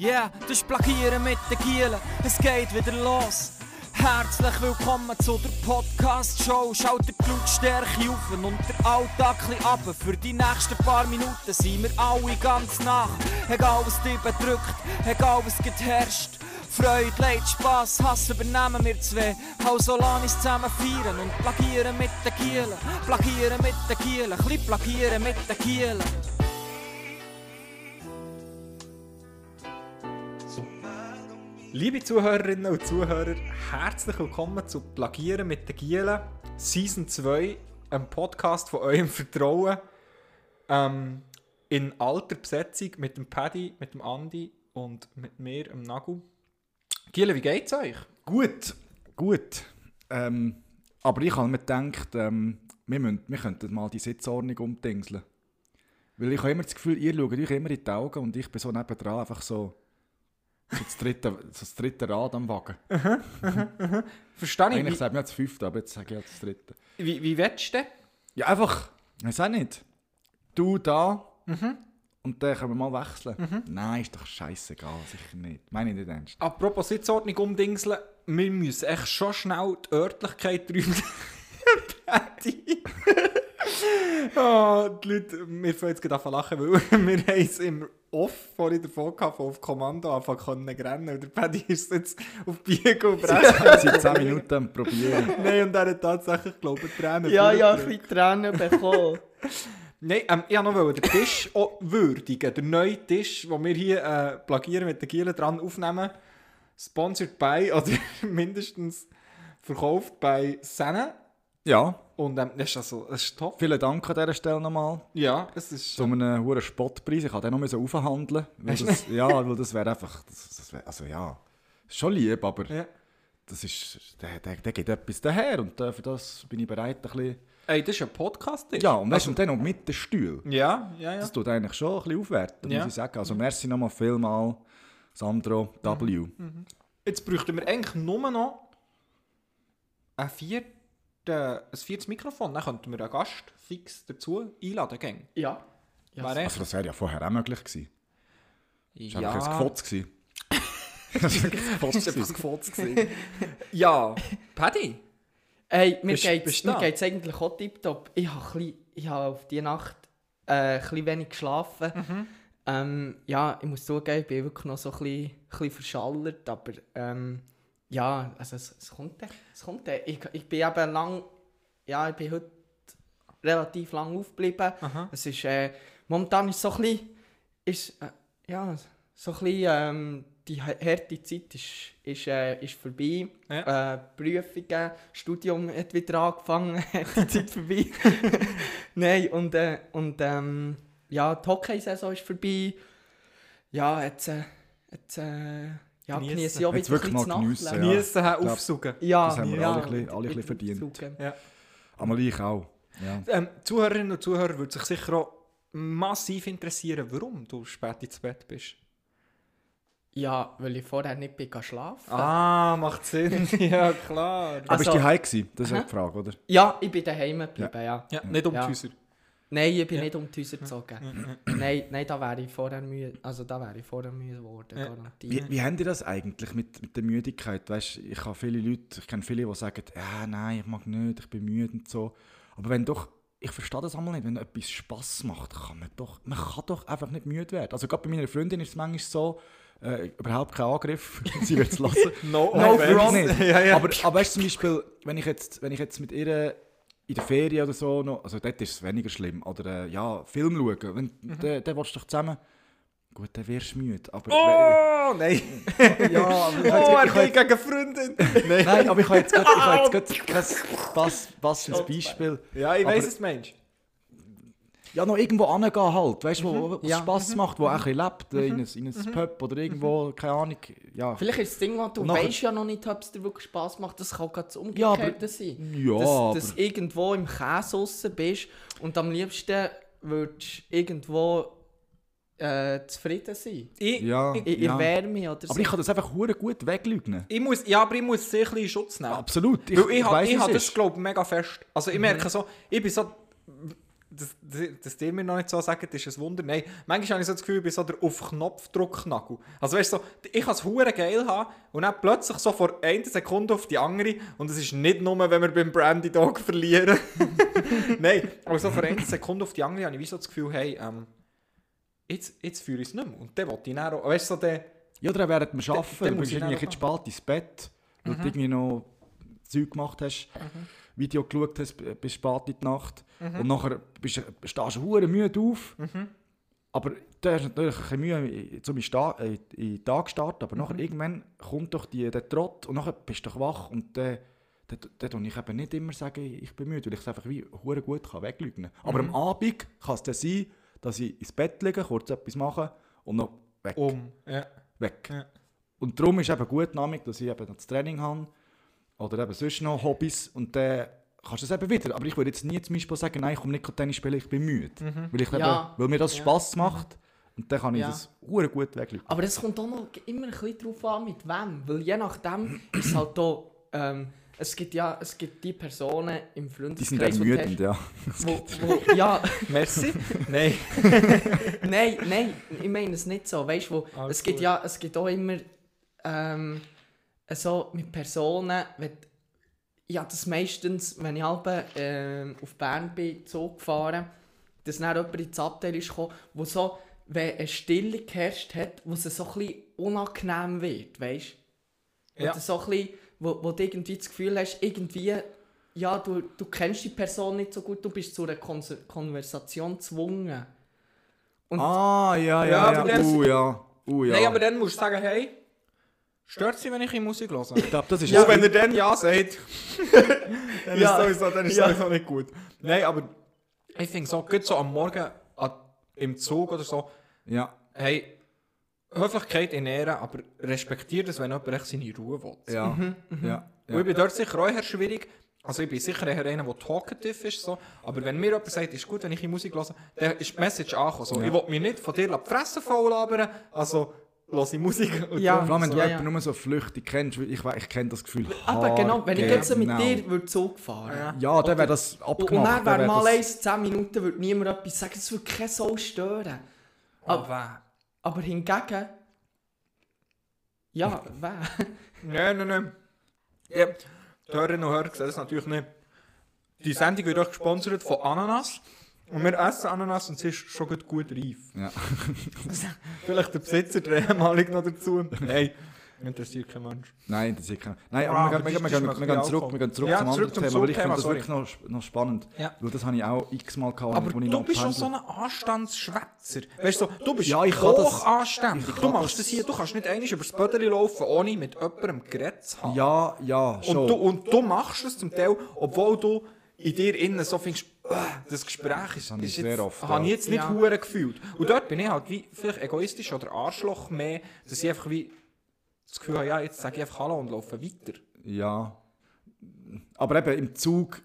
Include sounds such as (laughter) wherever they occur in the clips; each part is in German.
Yeah, das ist Plagieren mit den Gielen. Es geht wieder los. Herzlich willkommen zu der Podcast-Show. Schaut die Blutstärke auf und der Alltag ab. Für die nächsten paar Minuten sind wir alle ganz nach. Egal was dich bedrückt, egal was geherrscht. Freude, Leid, Spass, Hass übernehmen wir zwei. Lass uns zusammen feiern und plagieren mit den Gielen. Plagieren mit den Gielen, ein bisschen plagieren mit den Gielen. Liebe Zuhörerinnen und Zuhörer, herzlich willkommen zu Plagieren mit den Gielen, Season 2, einem Podcast von eurem Vertrauen. Ähm, in alter Besetzung mit dem Paddy, mit dem Andi und mit mir, dem Nagu. Gielen, wie geht's euch? Gut, gut. Ähm, aber ich habe mir gedacht, ähm, wir, müssen, wir könnten mal die Sitzordnung umdingseln. Weil ich habe immer das Gefühl, ihr schaut euch immer in die Augen und ich bin so nebendran einfach so, so, das, dritte, so das dritte Rad am Wagen. Verstehe ich. Eigentlich sage ich ja das fünfte, aber jetzt sage ich ja das dritte. wie, wie willst du denn? Ja, einfach, ich weiß auch nicht. Du da Mhm. und dann können wir mal wechseln. Nein, ist doch scheißegal, sicher nicht. Meine ich nicht ernst. Apropos Sitzordnung umdingseln, wir müssen echt schon schnell die Örtlichkeit. Paddy. (laughs) (laughs) oh, die Leute, wir fangen jetzt gerade an lachen, weil (laughs) wir haben es im Off vorhin davon gehabt, auf Kommando anfangen können rennen. Und der Paddy ist jetzt auf Biegen und Brechen. Seit 10 Minuten am Probieren. (laughs) Nein, und er hat tatsächlich, glaube ich, Tränen Ja, ja, ein vorgedrückt. bisschen Tränen bekommen. (laughs) Nein, ähm, ich wollte noch den Tisch auch würdigen. Der neue Tisch, den wir hier äh, plagieren mit den Gielen dran aufnehmen. Sponsored by, (laughs) oder mindestens verkauft bei Senne. Ja, Und ähm, das ist also, das ist top. vielen Dank an dieser Stelle nochmal. Ja, es ist... Zu einem hohen Spottpreis. Ich musste den noch müssen aufhandeln. Das, ja, weil das wäre einfach. Das, das wär, also ja, ist schon lieb, aber Ja. das ist, der, der, der geht etwas daher und äh, für das bin ich bereit, ein bisschen. Ey, das ist ein Podcast. Ja, und weißt und dann noch mit den Stühlen. Ja, ja, ja. Das tut eigentlich schon ein bisschen aufwerten, Ja. muss ich sagen. Also, merci nochmal vielmal, Sandro W. Jetzt bräuchten wir eigentlich nur noch ein, vierte, ein viertes Mikrofon. Dann könnten wir einen Gast fix dazu einladen. Gang. Ja. ja Wäre Also, das wäre ja vorher auch möglich gewesen. Das war Ja. einfach ein Gefotz. gewesen. (laughs) Das war ein Gefotz gewesen. ja, Paddy. Hey, mir da? geht's eigentlich auch tipptopp. Ich habe habe auf die Nacht äh, ein bisschen wenig geschlafen. Mhm. Ähm, ja, ich muss zugeben, ich bin wirklich noch so ein bisschen, ein bisschen verschallert, aber ähm, ja, also es, es kommt dann, es kommt dann. Ich, ich bin eben lang, ja, ich bin heute relativ lang aufgeblieben. Aha. Es ist, äh, momentan ist so ein bisschen, ist, äh, ja, so ein bisschen, ähm, die ha- harte Zeit ist, ist, äh, ist vorbei. Ja. Äh, Prüfungen, Studium hat wieder angefangen, (laughs) die Zeit vorbei. (laughs) Nein, und, äh, und ähm, ja, die Hockey-Saison ist vorbei. Ja, jetzt, äh, jetzt äh, ja, Geniessen. genieße ich auch Jetzt wieder wirklich mal geniessen, Nachtleben. Ja. Geniessen, ja, aufsuchen. Ja, Das haben wir ja, alle ein bisschen- wieder- alle ein bisschen verdient. Ja. Aber ich auch. Ja. Ähm, Zuhörerinnen und Zuhörer würde sich sicher auch massiv interessieren, warum du spät ins Bett bist. Ja, weil ich vorher nicht bin schlafen. Ah, macht Sinn. (laughs) ja, klar. Aber Also- bist du heim gewesen? Das ist ja die Frage, oder? Ja, ich bin daheim geblieben, ja. Ja, nicht um Ja. die Häuser. Nein, ich bin Ja. nicht um die Häuser gezogen. nein, nein, da wäre ich vorher müde, also da wäre ich vorher müde geworden, Ja. garantiert. Wie, wie habt ihr das eigentlich mit, mit der Müdigkeit? Weißt, ich habe viele Leute, ich kenne viele, die sagen, ja, nein, ich mag nicht, ich bin müde und so. Aber wenn doch, ich verstehe das einmal nicht, wenn etwas Spass macht, kann man doch, man kann doch einfach nicht müde werden. Also gerade bei meiner Freundin ist es manchmal so, äh, überhaupt kein Angriff, (laughs) sie wird es lassen. (laughs) No, Nein, offense. wirklich nicht. (laughs) ja, ja. Aber, aber weißt du, zum Beispiel, wenn ich jetzt, wenn ich jetzt mit ihr in der Ferien oder so noch, also dort ist es weniger schlimm, oder äh, ja, Film schauen, wenn, Mhm. dann, dann willst du doch zusammen, gut, dann wirst du müde, aber... Oh, nein. (laughs) ja, aber ich Oh, er geht gegen Freundin. Nein. Nein, aber ich habe jetzt gerade, (laughs) kein pass, passendes Beispiel. Ja, ich weiss es, Mensch. Ja, noch irgendwo angehen halt, weißt du, wo, wo es Ja. Spass macht, wo auch ein bisschen lebt, äh, in ein, in ein Pub oder irgendwo, keine Ahnung, ja. Vielleicht ist das Ding, was du nachher- weißt ja noch nicht, ob es dir wirklich Spass macht, das kann gerade das Ja, aber- Umgekehrte sein. Ja, dass, aber- dass du irgendwo im Käse draussen bist und am liebsten würdest irgendwo äh, zufrieden sein. Ich, Ja. ich, In, in Ja. Wärme oder so. Aber ich kann das einfach hure gut weglügen. ich muss, ja, aber ich muss sehr ein bisschen in Schutz nehmen. Absolut. Weil ich, ich, weiss, ich habe es das, glaube ich, mega fest. Also ich merke so, ich bin so... dass, dass ihr mir noch nicht so sagt, ist ein Wunder. Nein, manchmal habe ich so das Gefühl, ich bin so der auf Knopfdruck-Nagel. Also weißt du, so, ich kann es hure geil haben und dann plötzlich so vor einer Sekunde auf die andere und es ist nicht nur, wenn wir beim Brandy Dog verlieren. (laughs) Nein, aber so vor einer Sekunde auf die andere habe ich wie so das Gefühl, hey, ähm, jetzt, jetzt führe ich es nicht mehr. Und dann wollte ich dann auch, weißt du, so der... Ja, oder während wir arbeiten, dann du muss bist ich irgendwie dann spät ins Bett, weil du irgendwie noch Zeug gemacht hast, Video geschaut hast bis spät in die Nacht und nachher bist, du- stehst du hure müde auf. Aber du hast natürlich ein Mühe, um in äh, in den Tag zu starten, aber nachher irgendwann kommt doch die, der Trott und nachher bist du doch wach und dann dann tue ich eben nicht immer sagen, ich bin müde, weil ich es einfach wie hure gut kann weglügen Aber am Abend kann es dann sein, dass ich ins Bett liege, kurz etwas mache und noch weg. Um. Ja. weg. Ja. Und darum ist eben gut, dass ich eben das Training habe oder eben sonst noch Hobbys und dann kannst du es eben wieder. Aber ich würde jetzt nie zum Beispiel sagen, nein, ich komme nicht Tennis spielen, ich bin müde. Weil, ich Ja. eben, weil mir das Ja. Spass macht und dann kann ich Ja. das hure gut weglügen. Aber es kommt auch noch immer ein bisschen drauf an, mit wem. Weil je nachdem ist halt da, ähm, es gibt ja es gibt die Personen im Die Freundeskreis, sind wo du ermüdend, ja. Wo, wo, ja, (laughs) Merci. Nein. (laughs) nein, nein, ich meine es nicht so. Weißt du, wo, Alles es gibt gut. ja es gibt auch immer ähm, so mit Personen, wenn, ja, das meistens, wenn ich halb ähm, auf Bern bin, Zug gefahren, dass dann jemand ins Abteil ist gekommen, wo so, wenn eine Stille geherrscht hat, wo es so ein bisschen unangenehm wird, weißt du? Ja. So ein bisschen, wo, wo du irgendwie das Gefühl hast, irgendwie, ja, du, du kennst die Person nicht so gut, du bist zu einer Kon Konversation gezwungen. Und Ah, ja, Ja, ja, aber ja. Uh, ja. Uh, ja. Nein, aber dann musst du sagen, hey, stört sie, wenn ich in Musik höre? ich glaube, das ist (laughs) Ja, wenn er dann Ja sagt, (laughs) dann Ja. ist sowieso, dann ist Ja. sowieso nicht gut. Nein, aber ich finde so, gut so am Morgen an, im Zug oder so, ja. hey, Höflichkeit in Ehren, aber respektiert es, wenn jemand echt seine Ruhe will. Ja, ja. Und ich bin dort sicher auch eher schwierig. Also ich bin sicher eher einer, der talkative ist. So. Aber wenn mir jemand sagt, ist gut, wenn ich in Musik höre, dann ist die Message angekommen. So, Ich will mich nicht von dir die Fresse voll labern, also höre ich Musik. Und Ja. Vor allem, wenn du Ja, ja. nur so flüchtig kennst, ich, ich kenne das Gefühl. aber genau, wenn ich jetzt mit dir würde Zug fahren Ja, dann wäre das abgemacht. und dann wäre wär mal das- eins, 10 Minuten, würde niemand etwas sagen, es würde keine Sau stören. Wer? Aber hingegen, ja, (laughs) wer? Nein, nein, nein. Ja, die Hörerinnen und Hörer sehen das natürlich nicht. Die Sendung wird auch gesponsert von Ananas. Und wir essen Ananas und sie ist schon gut, gut reif. Ja. (laughs) Vielleicht der Besitzer, der ehemalige noch dazu. Nein, interessiert kein Mensch. Nein, das ist kein. Nein, Ah, aber wir, gehen- wir, das gehen- schmeckt wir, wie gehen zurück, wir gehen zurück Ja, zum zurück anderen zum Thema, weil ich finde das sorry. wirklich noch, noch spannend. Ja. Weil das habe ich auch x-mal gehabt, Aber wo ich du noch bist schon so ein Anstandsschwätzer. Weißt du, du bist Ja, ich das- hoch anständig. Du machst das- das hier, du kannst nicht einmal über das Bödeli laufen, ohne mit jemandem geredet zu haben. Ja, ja, schon. Und du, und du machst es zum Teil, obwohl du in dir innen so findest, das Gespräch ist, ich ist sehr jetzt, oft, habe ja. ich jetzt nicht Ja. hure gefühlt. Und dort bin ich halt wie vielleicht egoistisch oder Arschloch mehr, dass ich einfach wie das Gefühl habe, ja, jetzt sage ich einfach Hallo und laufe weiter. Ja. Aber eben im Zug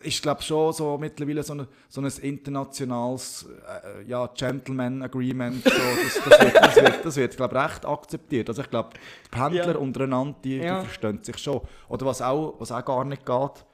ist glaube schon so mittlerweile so, eine, so ein internationales äh, ja, Gentleman Agreement. So, das, das wird, das wird, das wird glaube recht akzeptiert. Also ich glaube, die Pendler Ja. untereinander, die, Ja. die verstehen sich schon. Oder was auch, was auch gar nicht geht,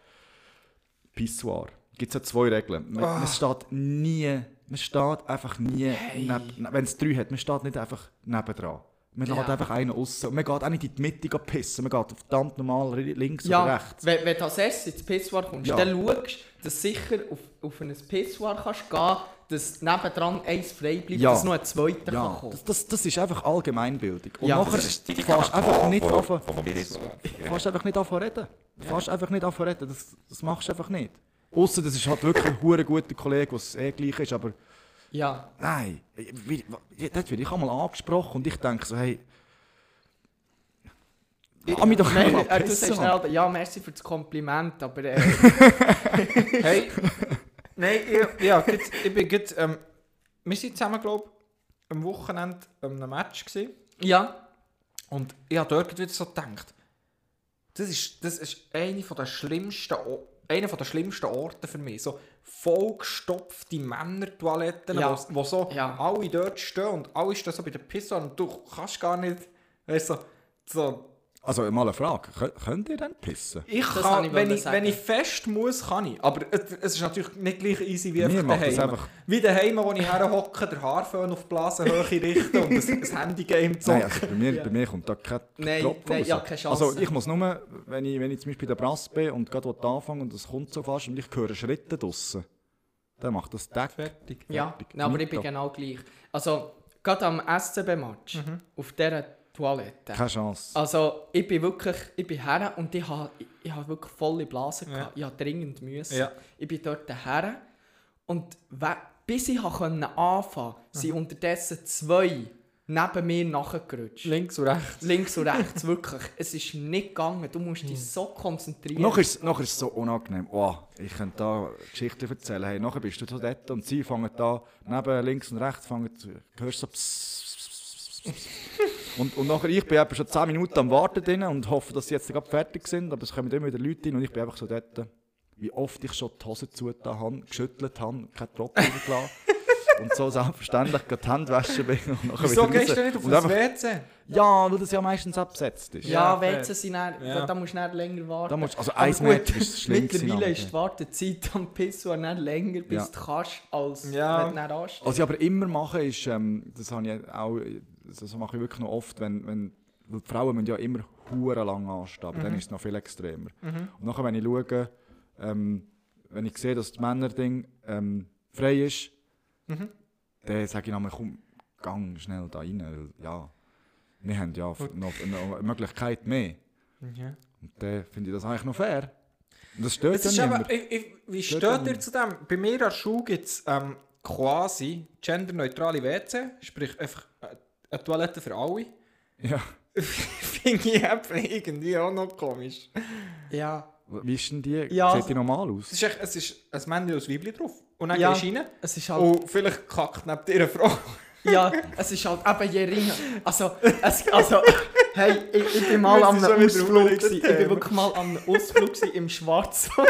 Pissoir. Gibt es ja zwei Regeln. Man, Ah. man steht nie, man steht einfach nie, neb- wenn es drei hat, man steht nicht einfach nebendran. Man Ja. lässt einfach einen raus. Und man geht auch nicht in die Mitte pissen. Man geht verdammt normal links oder Ja, rechts. wenn, wenn du als erstes ins Pissoir kommst, Ja. dann schaust du, dass du sicher auf, auf ein Pissoir kannst gehen dass nebendran eins frei bleibt, Ja. dass noch ein zweiter kann Ja, kommen das, das, das ist einfach Allgemeinbildung. Und Ja, nachher fährst du einfach nicht an fährst einfach nicht an reden. Du fährst einfach nicht an reden. Das, das machst du einfach nicht. Außer das ist halt wirklich ein hure guter Kollege, was eh gleich ist, aber Ja, nein, dort werde ich einmal angesprochen und ich denke so, hey, ich mich doch Nein, mal äh, du sagst schnell, ja, merci für das Kompliment, aber äh, (laughs) Hey, nein, ich, ja, gut, ich bin gut, ähm, wir sind zusammen, glaube ich, am Wochenende an einem Match gewesen. ja, Und ich habe dort wieder so gedacht, das ist, das ist eine von der schlimmsten, einer von der schlimmsten Orte für mich. So vollgestopfte Männertoiletten, Ja. wo, wo so Ja. alle dort stehen und alle stehen so bei der Pisse und du kannst gar nicht, weißt du, so, Also mal eine Frage, Kö- könnt ihr dann pissen? Ich Das kann, ich wenn, ich, sagen. wenn ich fest muss, kann ich. Aber es, ist natürlich nicht gleich easy wie Mir einfach daheim. einfach- Wie daheim, wo ich herhocke, den Haarföhn auf die Blasenhöhe richten und das, das Handygame zocken. Nein, also bei, mir, bei mir kommt da kein Nein, Tropfen nein, raus. ja, keine Chance. Also ich muss nur, wenn ich, wenn ich zum Beispiel bei der Brass bin und gerade anfangen und es kommt so fast und ich höre Schritte draussen, dann macht das Deck. Fertig. Ja, Fertig. nein, aber ich bin genau gleich. Also, gerade am SCB-Match, Mhm. auf dieser Toilette. Keine Chance. Also, ich bin wirklich, ich bin her und ich habe, ich, wirklich volle Blasen Ja. gehabt. Ich habe dringend müssen. Ja. Ich bin dort her und bis ich anfangen konnte, sind unterdessen zwei neben mir nachgerutscht. Links und rechts. Links und rechts, (laughs) wirklich. Es ist nicht gegangen. Du musst dich so konzentrieren. Noch ist, noch ist es so unangenehm. Oh, ich könnte da Geschichten erzählen. Hey, nachher bist du so dort und sie fangen da neben links und rechts, fangen zu, hörst so pss, pss, pss, pss, pss. (laughs) und, und nachher, ich bin eben schon 10 Minuten am Warten drin und hoffe, dass sie jetzt gerade fertig sind, aber es kommen immer wieder Leute rein und ich bin einfach so dort, wie oft ich schon die Hose zugetan habe, geschüttelt habe, keinen Tropfen gelassen (laughs) und so selbstverständlich gerade die Hände waschen bin und nachher Wieso wieder gehst raus. du nicht auf und das einfach, WC? Ja, weil das ja meistens abgesetzt ist. Ja, Ja, WC sind dann, Ja. da musst du dann länger warten. Da musst, also ein Meter ist das Schlimmste. Mittlerweile ist die Wartezeit (laughs) am Pissoir nicht länger, bis Ja. du kannst, als Ja. wenn du dann anstehst. Was ich aber immer mache, ist, ähm, das habe ich auch, das mache ich wirklich noch oft, wenn, wenn weil die Frauen müssen ja immer hure lang anstehen, aber Mhm. dann ist es noch viel extremer. Und nachher, wenn ich schaue, ähm, wenn ich sehe, dass das Männerding ähm, frei ist, Mhm. dann sage ich nochmal, komm, gang schnell da rein, weil, ja, wir haben ja f- noch, eine Möglichkeit mehr. Ja. Und dann finde ich das eigentlich noch fair. Und das stört aber, ich, ich, wie Stört steht ihr zu dem? Bei mir an der Schule gibt es ähm, quasi genderneutrale WC, sprich einfach äh, eine Toilette für alle. Ja. (laughs) Finde ich einfach irgendwie auch noch komisch. Ja, Wie ist denn die? Ja. Sieht die normal aus? Es ist, echt, es ist ein Männchen und ein Weibchen drauf. Und dann Ja. gehst du rein es ist halt... und vielleicht kackt neben dir eine Frau. (laughs) Ja, es ist halt eben je ringer. Also, es, also (laughs) hey, ich, ich bin mal an einem wieder Ausflug. gewesen. Ich bin wirklich mal an einem Ausflug im Schwarzwald.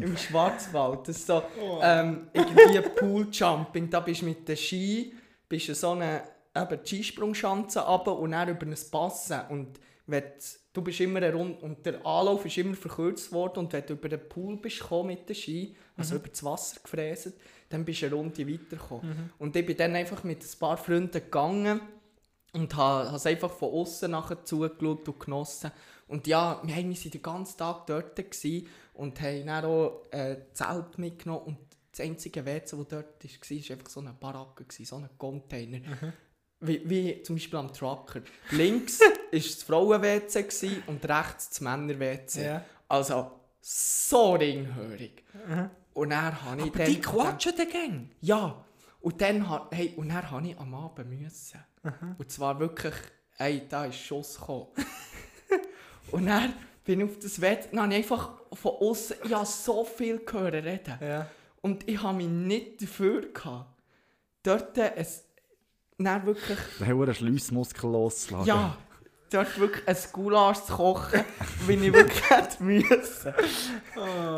Im Schwarzwald. Das ist so ähm, irgendwie Pooljumping. Da bist du mit den Ski, bist du so eine eben die Skisprungschanze runter und dann über ein Passen. Und wenn du, bist immer Runde, und der Anlauf ist immer verkürzt worden und wenn du über den Pool bist gekommen mit den Ski, also über das Wasser gefräst, dann bist du eine Runde weitergekommen. Und ich bin dann einfach mit ein paar Freunden gegangen und habe es einfach von außen nachher zugeschaut und genossen. Und ja, wir waren den ganzen Tag dort und haben dann auch äh, Zelt mitgenommen und das einzige WC, das dort war, war einfach so eine Baracke, so ein Container. Wie, wie zum Beispiel am Trucker. Links (laughs) war das Frauen-WC und rechts das Männer-WC. Ja. Also so ringhörig. Und dann habe ich Aber dann... die quatschen den Gang. Ja, und dann, hey, und dann habe ich am Abend müssen. Und zwar wirklich, hey, da ist Schuss gekommen. (laughs) und dann bin ich auf das Wett, dann habe ich einfach von außen, ich habe so viel gehört reden. Ja. Und ich habe mich nicht dafür gehabt. Dort es, dann wirklich, Der hat einen Schliessmuskel loslassen. ja, dort wirklich ein Gulasch zu kochen, (laughs) wenn ich wirklich hätte müssen.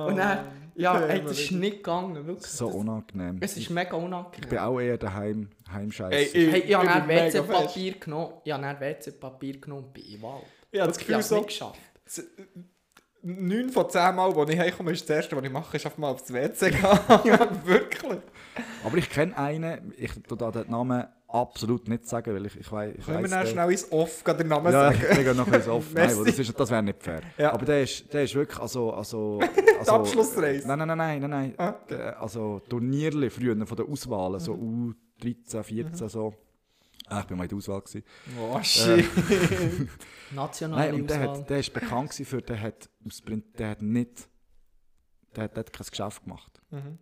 Und dann, ja, hey, das ist nicht gegangen, wirklich. So Das- unangenehm. es ist mega Ich unangenehm. bin auch eher daheim, heimscheiße. Ey, ich- Hey, ich habe dann WC-Papier genommen. Ich habe dann WC-Papier genommen und bin in den Wald. Ich habe das Ich Gefühl, so, geschafft. 9 von 10 Mal, als ich heimkomme, ist das erste, was ich mache, ist einfach mal aufs WC gehen. ja, (laughs) (laughs) wirklich. Aber ich kenne einen, ich tue da den Namen absolut nicht sagen, weil ich, ich, wei- ich Können wir weiss, dann der- schnell ins Off den Namen Ja, sagen? (laughs) ich lege noch etwas offen. (laughs) Nein, das, ist- das wäre nicht fair. Ja. Aber der ist, der ist wirklich, also... also, (laughs) also Abschlussreise. Nein, nein, nein, nein, nein. nein. Ah. Der- Also Turnierli früher von der Auswahl, so Mhm. U13, 14 so. Ah, ich bin mal in der Auswahl. Gewesen. Oh, shit. Nationale Nein, und der, Auswahl. hat, der ist bekannt gewesen für, der hat, der hat nicht, der hat, der hat kein Geschäft gemacht. Mhm.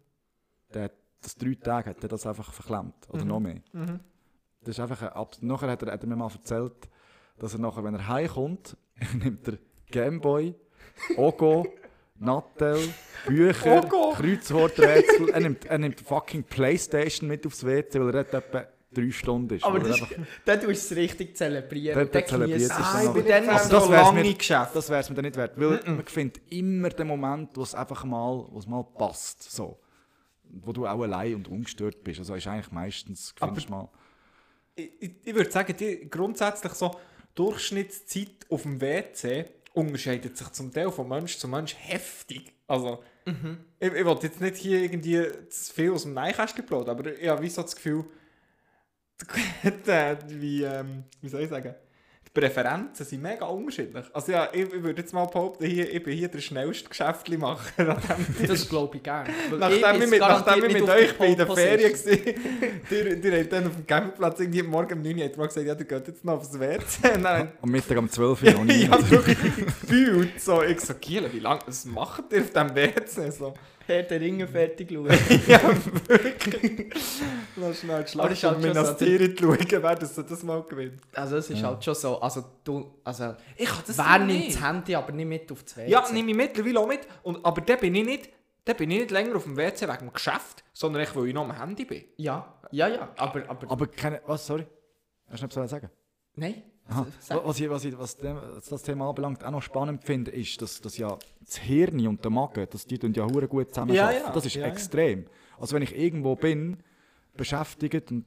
Der hat, das drei Tage hat er das einfach verklemmt, oder Mhm. noch mehr. Mhm. Das ist einfach ein, Abs- nachher hat er, hat er mir mal erzählt, dass er nachher, wenn er heimkommt, (laughs) nimmt er Gameboy, Ogo, (laughs) Nattel, Bücher, Ogo? Kreuzworträtsel, er nimmt, er nimmt fucking Playstation mit aufs WC, weil er dort etwa drei Stunden ist. Aber er das, einfach- dann tust du es richtig zelebrieren. Und dann zelebriert es es. dann Ah, ich noch. bin dann dann Also so das wär's lange mir- Geschäft. Das wäre es mir dann nicht wert, weil man findet immer den Moment, wo es einfach mal, wo es mal passt, so. Wo du auch allein und ungestört bist. Also ist eigentlich meistens, findest du mal... ich, ich, würde sagen, die grundsätzlich so Durchschnittszeit auf dem WC unterscheidet sich zum Teil von Mensch zu Mensch heftig. Also, ich, ich will jetzt nicht hier irgendwie zu viel aus dem Neinkästchen plaudern, aber ich habe wie so das Gefühl, (laughs) die, wie, ähm, wie soll ich sagen, die Präferenzen sind mega unterschiedlich. Also ja, ich, ich würde jetzt mal behaupten, hier, ich bin hier der schnellste Geschäftlimacher an diesem Tisch. Das glaube ich gerne. Nachdem ich, mit, nachdem ich mit auf euch in der Ferien war, (laughs) ihr, habt dann auf dem Campingplatz irgendwie morgen um 9 Uhr gesagt, ja, ihr geht jetzt noch aufs WC. (laughs) Am Mittag um 12 Uhr noch nie. ich habe wirklich gefühlt so, ich so, Giele, wie lange, was macht ihr auf diesem WC? So, Herr der Ringe fertig (laughs) schauen. ja, (laughs) wirklich. Lass schnell die Schlacht halt Minas Tirith schauen, wer das, das mal gewinnt. Also es ist halt schon so, also du, also Ich kann das wer nicht. nimmt das Handy, aber nicht mit auf das WC? Ja, nehme ich mittlerweile auch mit. Und, aber dann bin ich nicht... Dann bin ich nicht länger auf dem WC wegen dem Geschäft, sondern ich, weil ich noch am Handy bin. Ja, ja, ja, aber, aber, Aber keine. Was, sorry? Hast du nicht etwas sagen? nein. (laughs) Was ich, was ich was dem, was das Thema anbelangt, auch noch spannend finde, ist, dass, dass ja das Hirn und der Magen, dass die ja hure gut zusammen. Ja, arbeiten. ja, Das ist ja, ja. extrem. Also wenn ich irgendwo bin, beschäftigt und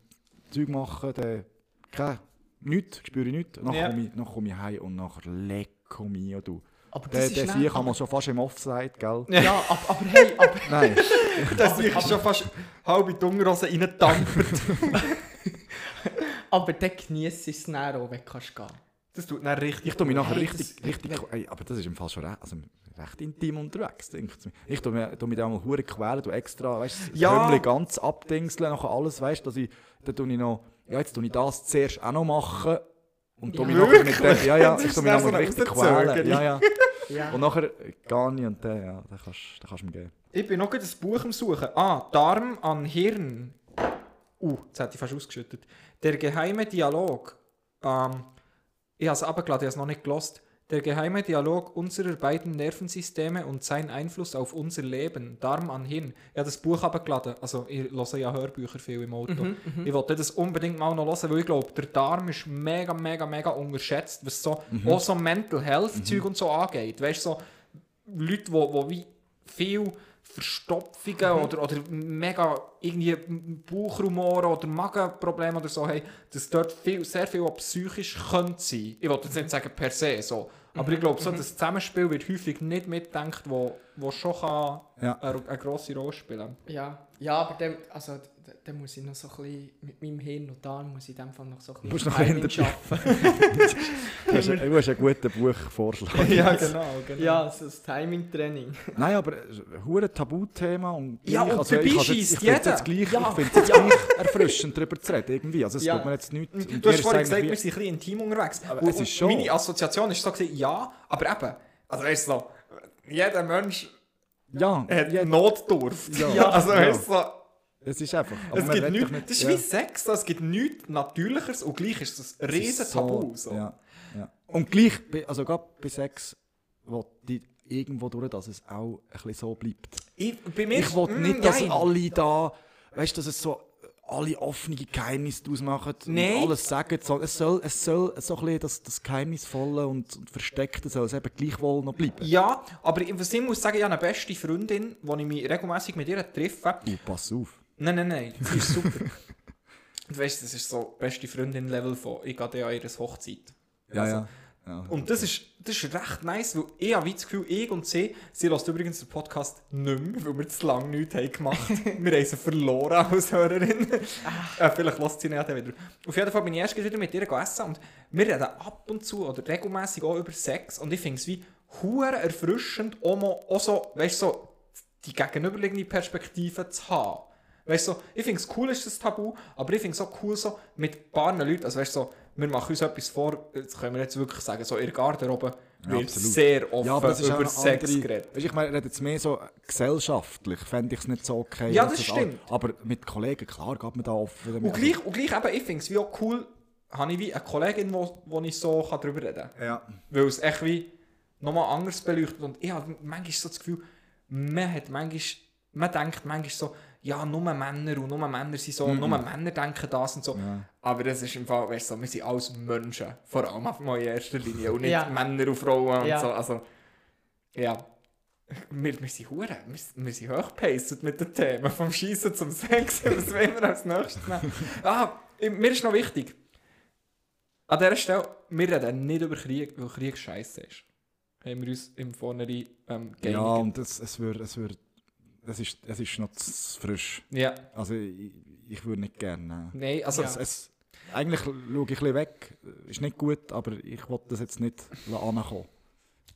Zeug mache, dann kein, nichts, spüre ich nichts. Nachher Ja. komme ich, komme ich heim und nachher lecko mio, du. Aber Der, das ist der nicht- Sieg kann man schon fast im Offside, gell? Ja, aber, aber hey, aber, Nein. (laughs) Dass ich schon fast halb in die Unterhose reindampft. (laughs) aber dann genießt es dann auch, wenn du kannst gehen. Das tut dann richtig... Ich tue mich nachher Hey, richtig, das- richtig, ey, aber das ist im Fall schon recht, also recht intim unterwegs, denke ich. Ich tue mich, tue mich da mal hure quälen, du extra, weißt du, Ja. Ganz abdingseln, nachher alles, weißt du, dass ich, dann tue ich noch, ja, jetzt tue ich das zuerst auch noch machen und tue Ja. mich nachher mit dem, ja, ja, ich tue mich dann nachher richtig quälen, ja, ja. (laughs) Ja. Und nachher gehe ich und dann, ja, dann kannst dann kannst du mir geben. Ich bin noch gerade ein Buch am Suchen. Ah, Darm an Hirn. Uh, jetzt hätte ich fast ausgeschüttet. Der geheime Dialog. Ähm, ich habe es abgeladen, ich habe es noch nicht gelost. Der geheime Dialog unserer beiden Nervensysteme und sein Einfluss auf unser Leben. Darm an Hirn. Ich habe das Buch abgeladen. Also, ich höre ja Hörbücher viel im Auto. Ich wollte das unbedingt mal noch hören, weil ich glaube, der Darm ist mega, mega, mega unterschätzt, was so, auch so Mental Health-Zeug und so angeht. Weißt du, so Leute, die wo wie viel Verstopfungen oder, oder mega irgendwie Bauchrumore oder Magenprobleme oder so haben, dass dort viel, sehr viel auch psychisch könnte sein. Ich wollte jetzt nicht sagen per se so, aber ich glaube, so das Zusammenspiel wird häufig nicht mitgedacht, wo, wo schon kann Ja. eine, eine grosse Rolle spielen Ja, ja, aber dann, also, dann muss ich noch so ein bisschen, mit meinem Hirn und Darm muss ich in dem Fall noch so ein Musst bisschen Timing schaffen. (laughs) Du hast, du hast einen guten Buchvorschlag. Ja, genau. genau. ja, so ein Timing-Training. Nein, aber ein hure Tabuthema und Ja, und ich dabei kann's jetzt- ich jeder. jetzt gleich, Ja. ich find's jetzt gleich erfrischend darüber zu reden irgendwie. Also es Ja. tut mir jetzt nichts. und Du hast ist vorhin gesagt, wie- wir sind ein bisschen intim unterwegs. Aber Und- es ist schon. Meine Assoziation ist so gewesen, ja, aber eben, also weißt du so, jeder Mensch ja, hat ja, Notdurft. (laughs) Ja. also Ja. weißt du so, es ist einfach. aber es gibt nichts, nicht- das ist ja. wie Sex, es gibt nichts Natürlicheres und gleich ist es ein Es riesen Tabu. So. Ja, ja. Und gleich, also gerade bei Sex, will ich irgendwo durch, dass es auch ein bisschen so bleibt. Ich, bei mir Ich will Mm, nicht, dass nein. alle da, weißt du, dass es so alle offene Geheimnisse daraus machen Nein. und alles sagen. Es, soll, es soll so ein bisschen das, das Geheimnisvolle und, und Versteckte soll es eben gleichwohl noch bleiben. Ja, aber ich- was ich muss sagen, ich habe eine beste Freundin, wo ich mich regelmäßig mit ihr treffe. Uh, pass auf. Nein, nein, nein, sie ist super. (laughs) du weißt, das ist so beste Freundin-Level von, ich gehe an ihre Hochzeit. Ja, Also, ja. Ja. Und das ist, das ist recht nice, weil ich habe das Gefühl, ich und sie, sie lässt übrigens den Podcast nicht mehr, weil wir zu lange nichts haben gemacht (laughs) Wir haben sie verloren als Hörerin. äh, vielleicht lässt sie ihn ja dann wieder. Auf jeden Fall bin ich erst wieder mit ihr essen und wir reden ab und zu oder regelmäßig auch über Sex und ich finde es wie hure erfrischend, auch, mal, auch so, weißt so die gegenüberliegende Perspektive zu haben. Weißt du, ich finde es cool, ist das Tabu, aber ich finde es auch cool, so mit ein paar Leuten, also weißt du, so, wir machen uns etwas vor, das können wir jetzt wirklich sagen, so in der Garderobe wird absolut. sehr offen Ja, aber das ist auch über Sex andere, geredet. Weißt, ich meine, jetzt mehr so gesellschaftlich, fände ich es nicht so okay. Ja, das stimmt. all- Aber mit Kollegen, klar, geht man da offen. Und gleich, und gleich eben, ich finde es wie auch cool, habe ich wie eine Kollegin, wo, wo ich so kann darüber reden kann. Ja. Weil es echt wie nochmal anders beleuchtet. Und ich habe manchmal so das Gefühl, man hat manchmal, man denkt manchmal so, ja, nur Männer und nur Männer sind so, und nur Männer denken das und so. Ja. Aber das ist im Fall, weißt du, so, wir sind alles Menschen. Vor allem auf mal in erster Linie. Und nicht Ja. Männer und Frauen und Ja. so. Also, ja. Wir, wir sind hure, wir, wir sind hochgepaced mit den Themen. Vom Schießen zum Sex. (laughs) Was wollen wir als nächstes nehmen? Ah, mir ist noch wichtig. an dieser Stelle, wir reden nicht über Krieg, weil Krieg scheiße ist. Haben wir uns im Vornherein ähm, Ja, geeinigt. und es, es wird, es wird, es ist, es ist noch zu frisch. Ja. Also ich, ich würde nicht gerne. Nein, also Es, es, eigentlich schaue ich ein bisschen weg. Ist nicht gut, aber ich wollte das jetzt nicht ankommen.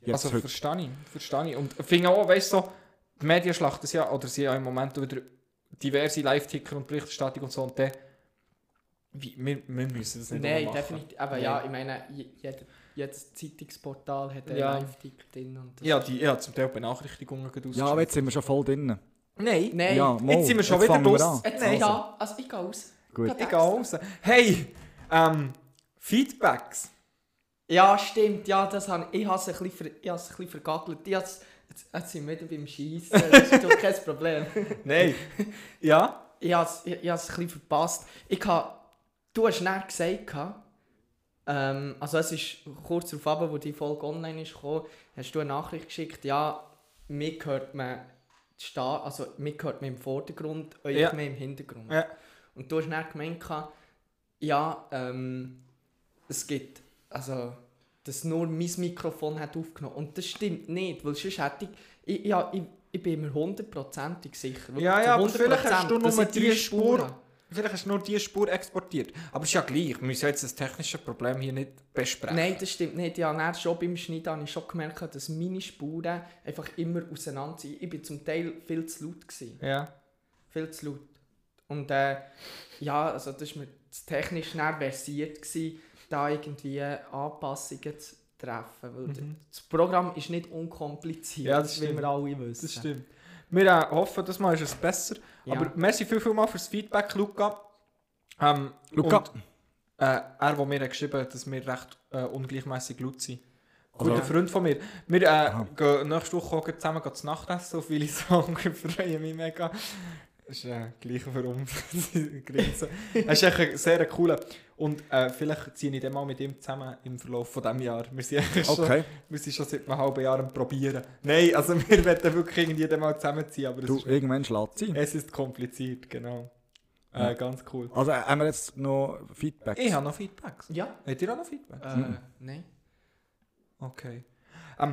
Jetzt Also heute. verstehe ich, verstehe ich. Und ich finde auch, weißt du, so, die Medien schlachten es ja, oder sie ja im Moment wieder diverse Live-Ticker und Berichterstattung und so, und dann, wie, wir, wir müssen das nicht Nein, machen. definitiv. Aber Nein. ja, ich meine, je- jeder, jedes Zeitungsportal hat einen Ja. Live-Ticker drin. Und Ja, die, ja, zum Teil Benachrichtigungen Ja, aber jetzt sind wir schon voll drin. Nein, Nein, Ja, mal, jetzt sind wir schon jetzt wieder los. an. jetzt, Nein. ja, also ich gehe raus. Gut. Ich gehe raus. Hey, ähm, Feedbacks. Ja, stimmt, ja, das habe ich, habe es ein bisschen, ver, ich habe es ein bisschen vergackelt. Ich habe es- Jetzt, jetzt sind wir wieder beim Schießen, das ist doch kein Problem. (laughs) Nein. ja? Ich habe es, ich, ein bisschen verpasst. Ich habe, du hast näher gesagt, ähm, also es ist kurz darauf wo die Folge online ist gekommen, hast du eine Nachricht geschickt, ja, mir hört man also mir hört man im Vordergrund, euch Ja. mehr im Hintergrund. Ja. Und du hast dann gemeint, ja, ähm, es gibt, also, dass nur mein Mikrofon hat aufgenommen. Und das stimmt nicht, weil sonst hätte ich, ich, ja, ich, ich bin mir hundertprozentig sicher. Ja, ja, aber vielleicht hast du 100%, dass nur die Spur- Spuren habe. Vielleicht hast du nur diese Spur exportiert. Aber es ist ja gleich. Wir müssen jetzt das technische Problem hier nicht besprechen. Nein, das stimmt nicht. Ja, dann schon beim Schneiden habe ich schon gemerkt, dass meine Spuren einfach immer auseinander sind. Ich war zum Teil viel zu laut. Gewesen. Ja. Viel zu laut. Und äh, ja, also das war mir technisch näher versiert, gewesen, da irgendwie Anpassungen zu treffen. Weil Mhm. das Programm ist nicht unkompliziert, Ja, das wie stimmt. wir alle wissen. Das stimmt. Wir äh, hoffen, das Mal ist es besser. Ja. Aber merci viel, viel mal fürs Feedback, Luca. Ähm, Luca. Und, äh, er, der mir hat geschrieben hat, dass wir recht äh, ungleichmäßig laut sind. Also- Guter Freund von mir. Wir äh, gehen nächste Woche zusammen zu Nacht essen, auf viele Sagen. Ich (laughs) freue mich mega. Das ist äh, gleich warum grinsen. Er ist echt ein sehr cooler. Und äh, vielleicht ziehe ich den mal mit ihm zusammen im Verlauf von diesem Jahr. Wir sind, eigentlich schon, Okay. wir sind schon seit einem halben Jahr am Probieren. Nein, also (laughs) wir werden wirklich irgendwie den mal zusammenziehen, aber es, Du, ist, irgendwann schlägt sie. es ist kompliziert, genau. Ja. Äh, ganz cool. Also äh, haben wir jetzt noch Feedback? Ich habe noch Feedbacks. Ja, Habt ihr auch noch Feedbacks? äh, Mhm. nein. Okay. Ähm,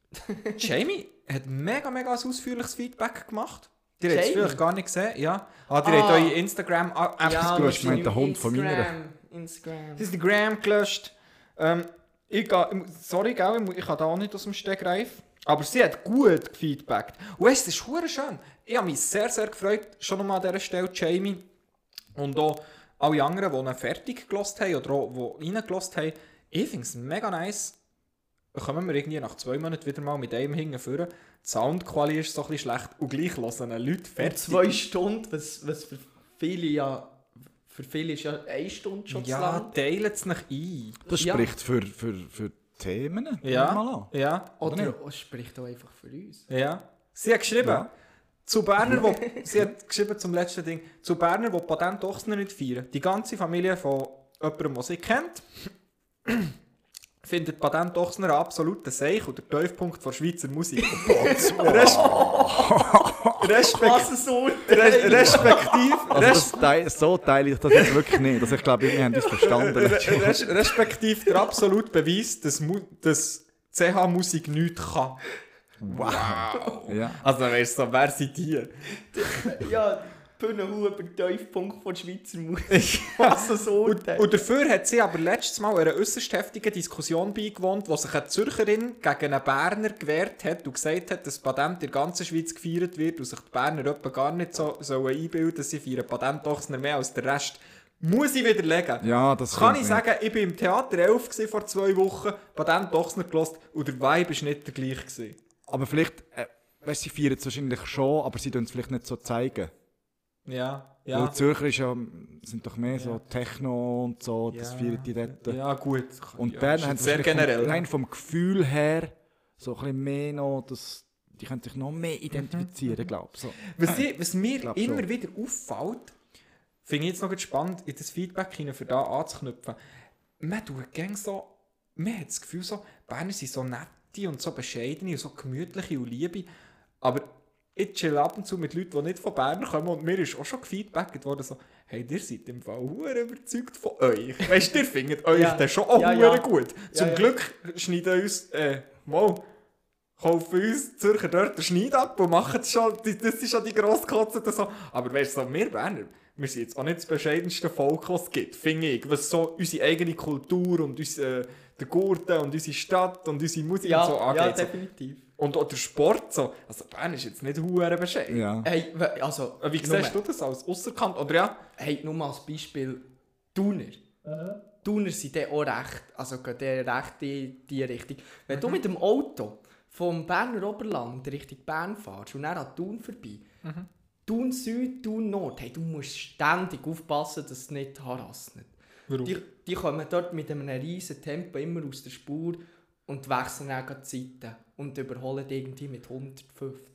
(laughs) Jamie hat mega, mega ein ausführliches Feedback gemacht. Die habt es vielleicht gar nicht gesehen, ja. Ah, die Ah. habt eure Instagram-App Ja, sind gemeint, im der Hund von meiner. Instagram. Instagram. Instagram gelöscht. Ähm, ich ga, ich sorry, gell, ich, ich kann da auch nicht aus dem Stegreif. Aber sie hat gut gefeedbackt. Und es ist schön. Ich habe mich sehr, sehr gefreut, schon nochmal an dieser Stelle, Jamie. Und auch alle anderen, die ihn fertig gelost haben oder auch, die reingelost haben. Ich finde es mega nice. Kommen wir irgendwie nach zwei Monaten wieder mal mit einem hinten führen. Die Soundqualität ist so ein bisschen schlecht und gleich hören Leute Für fertig. zwei Stunden, was, was für viele ja. Für viele ist ja eine Stunde schon zu Ja, lang. teilt es nicht ein. Das Ja. spricht für, für, für Themen. Ja. Mal an. Ja. oder Oder spricht auch einfach für uns. Ja. Sie hat geschrieben, Ja. zu Berner, wo, (laughs) sie hat geschrieben zum letzten Ding, zu Berner, die Patent Ochsner nicht feiern. Die ganze Familie von jemandem, den sie kennt, findet Patent Ochsner einen absoluten Seich und der Tiefpunkt von Schweizer Musik. (laughs) Res (laughs) Respekt so? Res respektiv, Also das so teile ich das jetzt wirklich nicht. Also ich glaube, wir haben das verstanden. Re- res respektiv der absolute Beweis, dass, Mu dass CH-Musik nichts kann. Wow. Ja. Also weißt du, so, wer seid ihr? (laughs) Ja, Bühnenhuber, Tiefpunkt von Schweizer Musik. Also so. Und, und dafür hat sie aber letztes Mal einer äußerst heftigen Diskussion beigewohnt, wo sich eine Zürcherin gegen einen Berner gewehrt hat und gesagt hat, dass das Patent in der ganzen Schweiz gefeiert wird und sich die Berner etwa gar nicht so sollen einbilden, dass sie feiern Patentochsner mehr als der Rest. Muss ich widerlegen. ja, das Kann ich sagen, ich war im Theater 11 gewesen vor zwei Wochen, Patentochsner gelost und der Vibe war nicht der gleiche. Aber vielleicht, äh, weißt, sie feiern es wahrscheinlich schon, aber sie tun es vielleicht nicht so zeigen. Ja, Weil ja. die Zürcher ist ja, sind doch mehr so Techno und so, das Ja. feiern die dort. Ja, gut. Und ja, Bern haben sehr generell. Vom, rein vom Gefühl her so ein bisschen mehr noch, dass die können sich noch mehr identifizieren, glaube ich. So. Was, ich, was mir glaub immer schon. wieder auffällt, finde ich jetzt noch spannend, in das Feedback hinein für da anzuknüpfen. Man tut gang so, man hat das Gefühl so, Berner sind so nette und so bescheidene und so gemütliche und liebe, aber ich chill ab und zu mit Leuten, die nicht von Bern kommen und mir ist auch schon gefeedbackt worden, so, hey, ihr seid im Fall hure überzeugt von euch. Weißt du, ihr findet (laughs) euch Ja. dann schon auch Ja, ja. gut. Zum ja. Glück schneiden uns, äh, mal, kaufen uns Zürcher dort den Schneid ab und machen es schon, das ist schon die Grosskotzen so. Aber weißt du, so, wir Berner, wir sind jetzt auch nicht das bescheidenste Volk, was es gibt, finde ich. Was so unsere eigene Kultur und unser, äh, der Gurten und unsere Stadt und unsere Musik und so ja, angeht. so. Und auch der Sport so. Also Bern ist jetzt nicht hure bescheiden. Ja. Hey, also, Wie siehst du das als Ausserkant? Oder ja? Hey, nur mal als Beispiel Thuner. Thuner sind dann auch recht, also gehen dann recht in die Richtung. Wenn du mit dem Auto vom Berner Oberland Richtung Bern fährst und dann an Thun vorbei, Thun Süd, Thun Nord, hey, du musst ständig aufpassen, dass es nicht harassnet. Warum? Die, die kommen dort mit einem riesen Tempo immer aus der Spur und wechseln gerade die Seiten und überholen die irgendwie mit 150.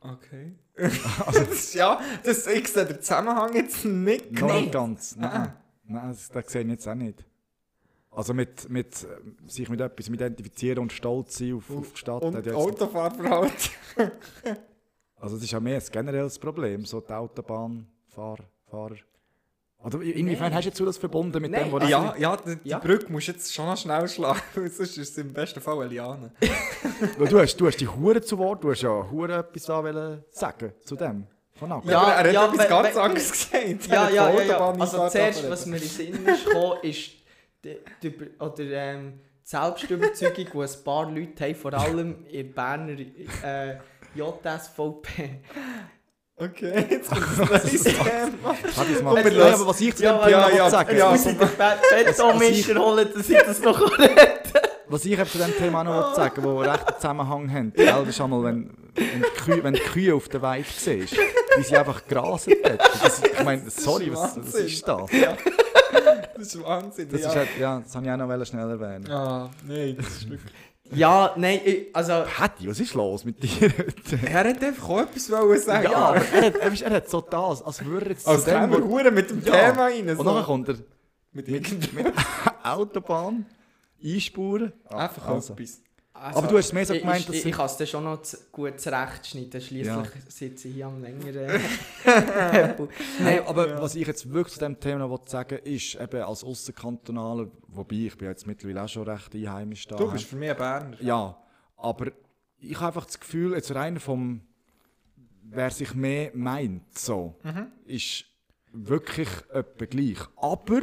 Okay. (laughs) also, ja, das, ich sehe den Zusammenhang jetzt nicht genau. nicht ganz. Nein, Nein das, das sehe ich jetzt auch nicht. Also mit, mit äh, sich mit etwas identifizieren und stolz sein auf, auf die Stadt. Und Autofahrverhalten. (laughs) Also es ist ja mehr ein generelles Problem, so die Autobahnfahrer. Oder inwiefern Nein. hast du jetzt das verbunden mit Nein. dem, was Ja, ja, die, die Ja. Brücke musst du jetzt schon noch schnell schlagen, (laughs) sonst ist es im besten Fall eine Liane. (laughs) Du hast, du hast die Hure zu Wort, du hast ja Hure etwas da wollen sagen zu dem. Von Acker. Ja, aber er hat ja, etwas ganz anderes gesagt. Ja, ja, ja, ja. Also zuerst, was mir in den Sinn ist gekommen, ist die, die, oder, ähm, die Selbstüberzeugung, die ein paar Leute haben, vor allem in Berner äh, JSVP. Okay, jetzt kommt das (laughs) neues Thema. Hat es mal. Jetzt aber was ich zu Ja, dem Thema ja, ja, sagen ja. Jetzt muss ich den Be- (laughs) Betonmischer holen, dass ich das noch reden Was ich zu dem Thema noch will sagen wo recht einen Zusammenhang haben, das ist einmal, wenn, wenn, die Kühe, wenn die Kühe auf der Weide siehst, wie sie einfach grasen dort. Das, ich meine, sorry, was, was ist das? Das ist Wahnsinn. Das, ja. ist halt, ja, das habe ich auch noch schnell erwähnen. Ah, nein, das ist wirklich... Ja, nein, ich, also... Patty, was ist los mit dir? (laughs) Er hat einfach auch etwas wollen sagen. ja, aber er hat, er, ist- er hat so das, als würde er jetzt Als kämen wir wo- Hure mit dem Ja. Thema rein. Und So. dann kommt er mit mit, mit (laughs) Autobahn, Einspuren. Ah, Einfach also. etwas. Also Aber du hast mehr so ich- gemeint, ich, dass ich, ich kann es dann schon noch gut zurechtschneiden, schliesslich Ja. sitze ich hier am längeren... (laughs) Nein, aber was ich jetzt wirklich zu dem Thema noch will sagen ist, eben als Ausserkantonaler, wobei ich bin jetzt mittlerweile auch schon recht einheimisch da. Du bist für mich ein Berner. Ja, aber ich habe einfach das Gefühl, jetzt rein vom, wer sich mehr meint, so, ist wirklich etwa gleich. Aber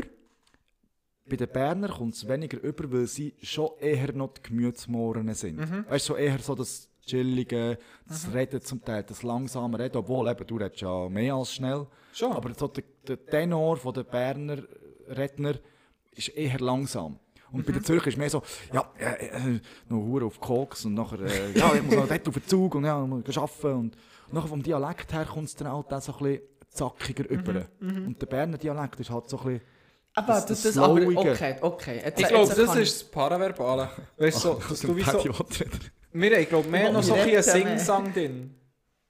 bei den Berner kommt es weniger über, weil sie schon eher noch die Gemütsmohren sind. Weißt du, so eher so das Chillige, das Reden zum Teil, das langsame Reden, obwohl eben, du redest ja mehr als schnell. Schon. Aber so der, der Tenor von der Berner Redner ist eher langsam. Und bei den Zürcher ist mehr so, ja, äh, äh, noch Hure auf Koks und nachher, äh, ja, ich muss noch dort auf den Zug und ja, muss arbeiten. Und, und nachher vom Dialekt her kommt es dann halt auch so ein bisschen zackiger über. Und der Berner Dialekt ist halt so ein bisschen, Aber Das- das, das das, aber okay, okay. Jetzt, Ich glaube, das ist das Paraverbale. Weißt du, so, dass du wie so... Wir haben, glaube mehr noch so ein. Sing-Sang drin.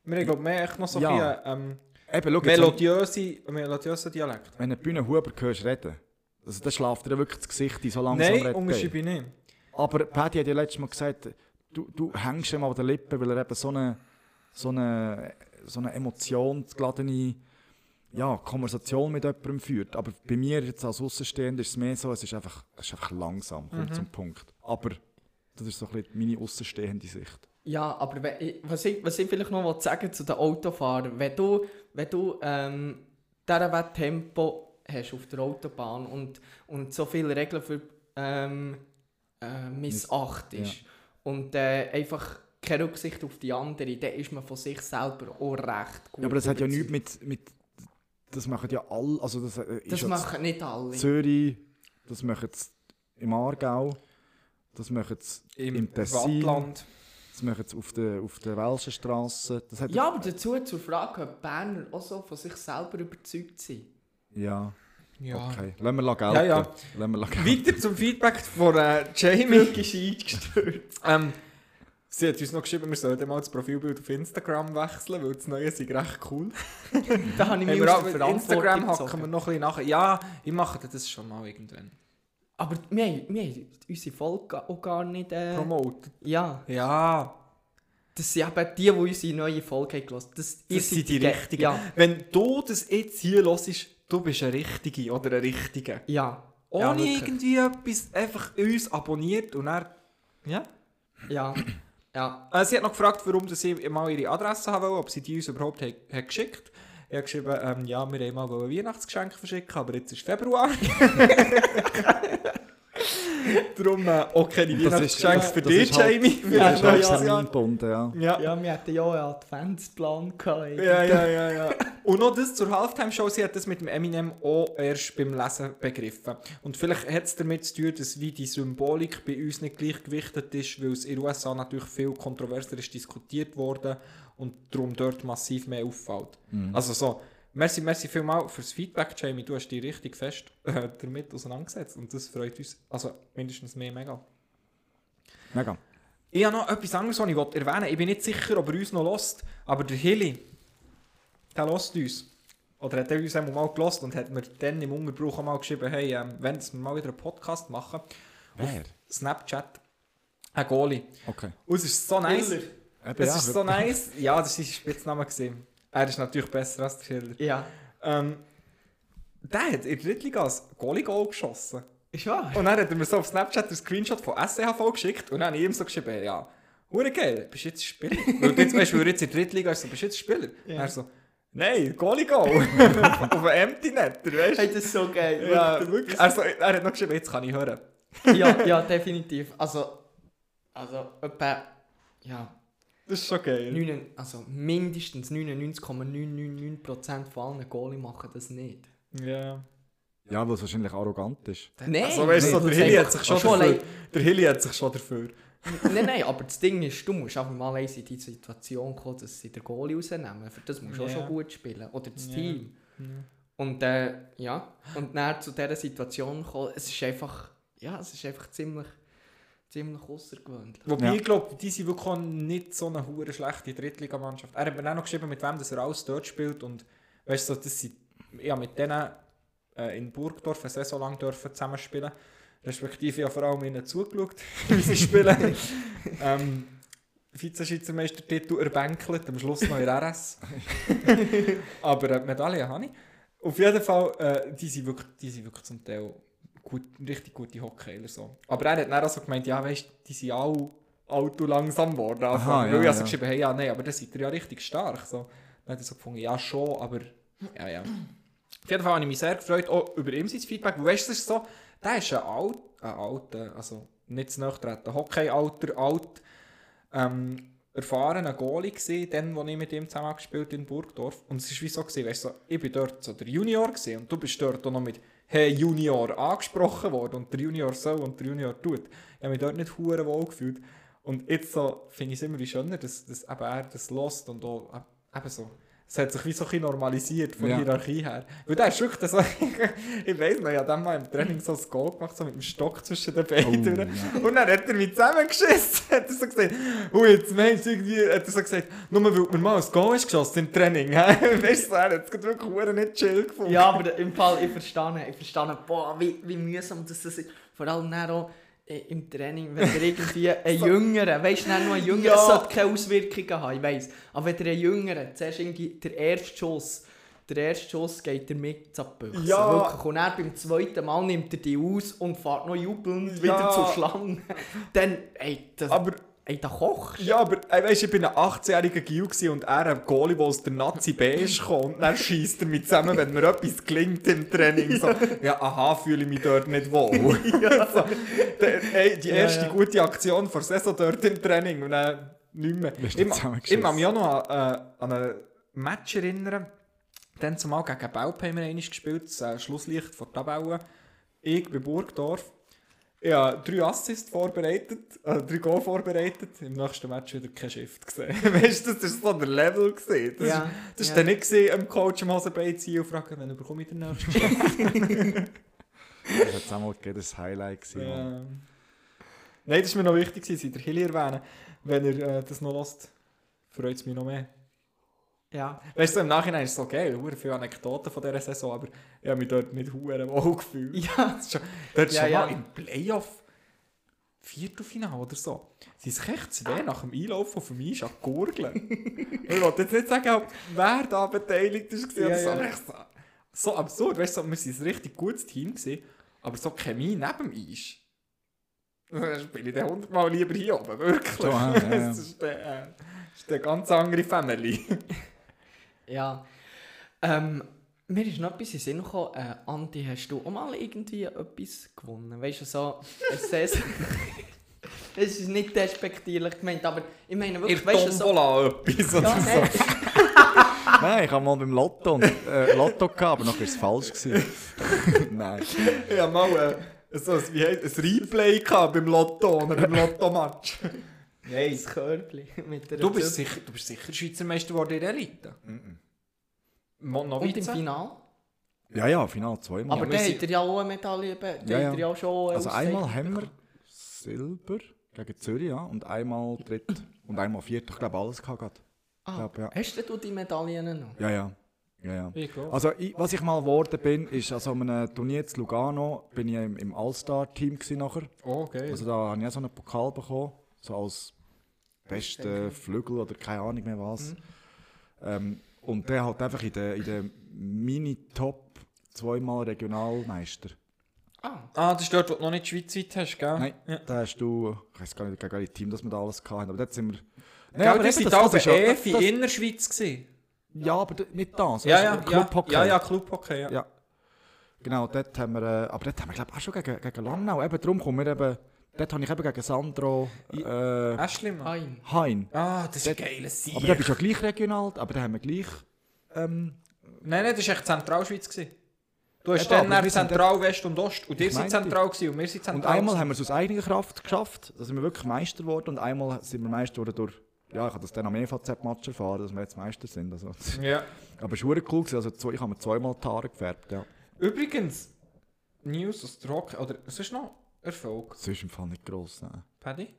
Wir haben, glaube mehr echt noch so ein Ja. bisschen ähm, melodiöse, melodiöse Dialekt. wenn du Bühne Huber hörst reden, also, dann schläft dir wirklich das Gesicht so langsam Nein, unterschreibe ich nicht. Aber Paddy hat ja letztes Mal gesagt, du, du hängst ihm an den Lippen, weil er eben so eine, so eine, so eine emotionsgeladene ja, Konversation mit jemandem führt. Aber bei mir jetzt als Außenstehender ist es mehr so, es ist einfach, es ist einfach langsam, kommt zum Punkt. Aber das ist so ein bisschen meine außenstehende Sicht. Ja, aber was, ich, was ich vielleicht noch sagen zu den Autofahrern, wenn du, wenn du ähm, dieser Tempo hast auf der Autobahn und, und so viele Regeln für ähm, äh, missachtest und äh, einfach keine Rücksicht auf die anderen, dann ist man von sich selber auch recht gut Ja, aber das hat ja nichts mit, mit. Das machen ja alle. Also das, äh, ist Das machen nicht alle. Zürich, das machen sie im Aargau, das machen sie Im, Im Tessin. Wattland. das machen sie auf der, auf der Welschen Straße. Das hat Ja, aber dazu zur Frage, ob Berner auch so von sich selber überzeugt sind. Ja, Ja. okay. Lassen wir gelten. Ja, ja. Lassen wir gelten. Weiter zum Feedback von äh, Jamie. Wirklich eingestürzt. Ähm, sie hat uns noch geschrieben, wir sollten mal das Profilbild auf Instagram wechseln, weil das neue ist recht cool. (laughs) Da habe ich mich auch, Instagram hacken wir noch ein bisschen nachher. Ja, ich mache das schon mal irgendwann. Aber wir, haben- wir haben unsere Folge auch gar nicht... Äh, Promote. ja. Ja. Das sind eben die, die unsere neue Folge haben gehört. Das, ihr Das seid sind die Ge- Richtigen. Ja, Wenn du das jetzt hier hörst, du bist ein Richtige oder ein Richtiger. ja. Ohne wirklich. irgendwie etwas, einfach uns abonniert und dann... Ja. Ja, ja. Äh, sie hat noch gefragt, warum sie mal ihre Adresse haben wollen, ob sie die uns überhaupt hat, hat geschickt Ich habe geschrieben, ähm, ja, wir wollten mal ein Weihnachtsgeschenk verschicken, aber jetzt ist Februar. (laughs) (laughs) (laughs) Darum äh, auch keine Das ist- Weihnachtsgeschenke für das dich, halt- Jamie. Ja, das ist. Jahr. eingebunden, ja. Ja. Ja, wir hatten ja auch einen Adventsplan gehabt. Ja, ja, ja, ja. Und noch das zur Halftime-Show, sie hat das mit dem Eminem auch erst beim Lesen begriffen. Und vielleicht hat es damit zu tun, dass wie die Symbolik bei uns nicht gleichgewichtet ist, weil es in den USA natürlich viel kontroverser ist diskutiert worden und darum dort massiv mehr auffällt. Also so, merci, merci vielmals fürs Feedback, Jamie, du hast dich richtig fest äh, damit auseinandergesetzt und das freut uns, also mindestens mehr mega. Mega. Ich habe noch etwas anderes, was ich wollte erwähnen Ich bin nicht sicher, ob er uns noch lost, aber der Hilly, der lost uns. Oder hat er uns einmal mal gelost und hat mir dann im Unterbruch auch mal geschrieben, hey, ähm, wenn wir mal wieder einen Podcast machen, Wer? Snapchat, ein Goalie. Okay. Und es ist so nice. Eben, Es ja, ist so nice. Ja, das war sein Spitzname. Gewesen. Er ist natürlich besser als der Schiller. Ja. Ähm, der hat in der Drittliga ein Goalie-Goal geschossen. Ist wahr? Und dann hat er mir so auf Snapchat einen Screenshot von SCHV geschickt und dann habe ich ihm so geschrieben, ja, hure geil, bist du jetzt Spieler? (laughs) weil jetzt, weißt du, weil jetzt in der Drittliga ist, so, bist du jetzt Spieler? Ja. Und er so, nein, Goalie Goal. (laughs) auf einem Empty Netter, weißt Hey, du? das ist so geil. Ja, wirklich. Er, so, er hat noch geschrieben, jetzt kann ich hören. ja, ja, definitiv. Also, also etwa, ja, Das ist schon geil. 9, also mindestens 99,999% von allen Goalie machen das nicht. Ja. Ja, weil es wahrscheinlich arrogant ist. Nein, Also weißt du, so, der das Hilly hat sich schon dafür, allein- der Hilly hat sich schon dafür. Nein, nein, aber das Ding ist, du musst einfach mal in die Situation kommen, dass sie den Goalie rausnehmen. Für das musst du auch Ja. schon gut spielen. Oder das Ja. Team. Und äh, ja, und dann zu dieser Situation kommen, es ist einfach, ja, es ist einfach ziemlich, ziemlich außergewöhnlich. Wobei Ja. ich glaube, die sind wirklich nicht so eine hure schlechte Drittligamannschaft. Er hat mir auch noch geschrieben, mit wem das er alles dort spielt. Und weißt du, das sind, ja, mit denen äh, in Burgdorf eine Saison lang dürfen zusammenspielen. Respektive ja vor allem ihnen zugeschaut, (laughs) wie sie spielen. (laughs) ähm, Vize-Schweizermeistertitel erbänkelt, am Schluss noch in RS. (laughs) Aber äh, Medaille habe ich. Auf jeden Fall, äh, die, sind wirklich, die sind wirklich zum Teil gut, richtig gute Hockeyler. So. Aber er hat dann auch so gemeint, ja weißt die sind alle alt und langsam geworden. Aha, Weil ja, ich also ja. geschrieben hey, ja, nein, aber das ihr ja richtig stark. So. Dann hat er so gefunden, ja schon, aber ja, ja. Auf jeden Fall habe ich mich sehr gefreut, auch über ihm sein Feedback. Weil weißt du, es ist so, der ist ein alt, ein alter, also nicht zu nahe treten, Hockey-Alter, alt, ähm, erfahrener Goalie gewesen, dann, wo ich mit ihm zusammen gespielt in Burgdorf. Und es war wie so, gewesen, weißt du, so, ich bin dort so der Junior gewesen, und du bist dort auch noch mit «Hey Junior» angesprochen worden und der Junior so und der Junior tut. Ich habe mich dort nicht hure wohl gefühlt. Und jetzt so finde ich es immer wie schöner, dass, dass eben er das lost und auch äh, eben so. Es hat sich wie so ein bisschen normalisiert von Ja. der Hierarchie her. Weil der ist wirklich so, (laughs) ich weiss noch, ich habe dann mal im Training so ein Goal gemacht, so mit dem Stock zwischen den Beinen. Oh, ja. Und dann hat er mich zusammengeschissen. (laughs) hat er so gesagt, oh, jetzt meinst du irgendwie, hat er so gesagt, nur weil mir mal ein Goal hast geschossen im Training. (laughs) weißt du, er hat es wirklich nicht chill gefunden. Ja, aber im Fall, ich verstehe, ich verstehe, boah, wie, wie mühsam das ist. Vor allem dann auch im Training, wenn ihr irgendwie (laughs) einen Jüngeren, weißt du, dann noch einen Jüngeren, Ja. sollte keine Auswirkungen haben, ich weiss. Aber wenn ihr einen Jüngeren, zuerst irgendwie der erste Schuss, der erste Schuss geht er mit zur Büchse. Ja. Wirklich. Und dann beim zweiten Mal nimmt er die aus und fährt noch jubelnd Ja. wieder zur Schlange. (laughs) Dann, ey, das, Aber, ey, da kochst ja, aber ey, weißt, ich bin ein 18-jähriger Gil und er ein Goalie, der aus der Nazi B ist. Und dann schießt er mich zusammen, wenn mir etwas gelingt im Training. So, (laughs) ja, aha, fühle ich mich dort nicht wohl. (laughs) (laughs) so, der, ey, die Ja, erste ja. gute Aktion vor der Saison dort im Training und dann nicht mehr. Ich, kann mich auch noch an, äh, an ein Match erinnern. Dann zumal gegen Belp haben wir gespielt, das äh, Schlusslicht vor Tabelle. Ich bei Burgdorf. Ich habe drei Assists vorbereitet, äh, drei Goal vorbereitet. Im nächsten Match wieder kein Shift gesehen. (laughs) weißt du, das war so der Level. Gewesen. Das Ja, das ja. dann nicht gesehen, dem Coach im Hosenbein ziehen und fragen, wann bekomme ich den nächsten Shift. Das hat einmal jedes Highlight gewesen. Ja. Nein, das war mir noch wichtig, gewesen, Sie der Hilly erwähnen. Wenn er äh, das noch lässt, freut es mich noch mehr. Ja. Weißt du, im Nachhinein ist es so geil, hure viele Anekdoten von dieser Saison, aber ich habe mich dort nicht hure wohl gefühlt. Ja. Das ist schon, dort Ja, schon ja. mal im Playoff. Viertelfinale oder so, sind sich echt zwei nach dem Einlaufen von mir schon gurgeln. (laughs) ich wollte jetzt nicht sagen, wer da beteiligt ist, Ja, ja, ja. so, absurd, weißt du, so, wir waren ein richtig gutes Team, gewesen, aber so Chemie neben dem Eis. Dann spiele ich dann hundertmal lieber hier oben, wirklich. Ja, ja, ja. (laughs) das ist eine, äh, ist eine ganz andere Family. (laughs) Ja. Ähm, mir ist noch etwas in den Sinn gekommen. Äh, Andi, hast du auch mal irgendwie etwas gewonnen? Weißt du, so ein (laughs) Saison... Es ist nicht despektierlich gemeint, aber ich meine In wirklich, der weißt du, so... Etwas oder Ja, so. nein. (laughs) Nein, ich habe mal beim Lotto, und, äh, Lotto gehabt, aber nachher war es falsch. Gewesen. (laughs) Nein. Ich hatte mal äh, so ein, wie heisst, ein Replay gehabt beim Lotto oder beim Lotto-Match. Nein. Das Körbchen (laughs) mit der Du bist, sicher, du bist sicher Schweizer Meister geworden in der Elite. Noch Und im? Final? Ja, ja, Final zweimal. Aber sind- habt ihr ja auch eine Medaille, be- da Ja, ja. ja auch schon Also einmal haben wir bekommen. Silber gegen Zürich, ja, und einmal Dritt und einmal Viert. Ich glaube, alles gehabt. Ah, glaub, ja. Hast du die Medaillen noch? Ja, ja. ja, ja. Also, ich, was ich mal geworden bin, ist, also an einem Turnier zu Lugano bin ich im, im All-Star-Team nachher. Oh, geil. Also da habe ich auch so einen Pokal bekommen, so als bester Flügel oder keine Ahnung mehr was. Ähm, und der hat einfach in der, in der Mini-Top zweimal Regionalmeister. Ah, ah, das ist dort, wo du noch nicht schweizweit hast, gell? Nein, Ja. da hast du, ich weiß gar nicht, gegen welches Team das wir da alles hatten, aber dort sind wir... Gell, aber das eben, sind auch ist ja- EF in das- Innerschweiz gewesen. Ja, aber nicht das. Ja, ja, ja. Clubhockey. Ja, ja, Clubhockey, ja. Ja. Genau, dort haben wir, äh, aber dort haben wir glaube ich auch schon gegen, gegen Langnau, eben darum kommen wir eben, dort habe ich eben gegen Sandro äh, Ashley, Mann. ein. Hein. Ah, das ist ein geiles Sieg. Aber der bist ja gleich regional, aber da haben wir gleich... Ähm, Nein, nein, das war echt Zentralschweiz. gewesen. Du hast Eben, dann Zentral, West und Ost. Und ihr seid zentral gewesen und wir sind zentral. und einmal gewesen. haben wir es aus eigener Kraft geschafft, da sind wir wirklich Meister geworden und einmal sind wir Meister geworden durch... Ja, ich habe das dann am EVZ-Match erfahren, dass wir jetzt Meister sind. Also. Ja. Aber es war cool, gewesen, also zwei- ich habe mir zweimal die Haare gefärbt, ja. Übrigens, News aus der Hockey, oder es ist noch Erfolg. Das ist im Fall nicht gross, nein. Paddy?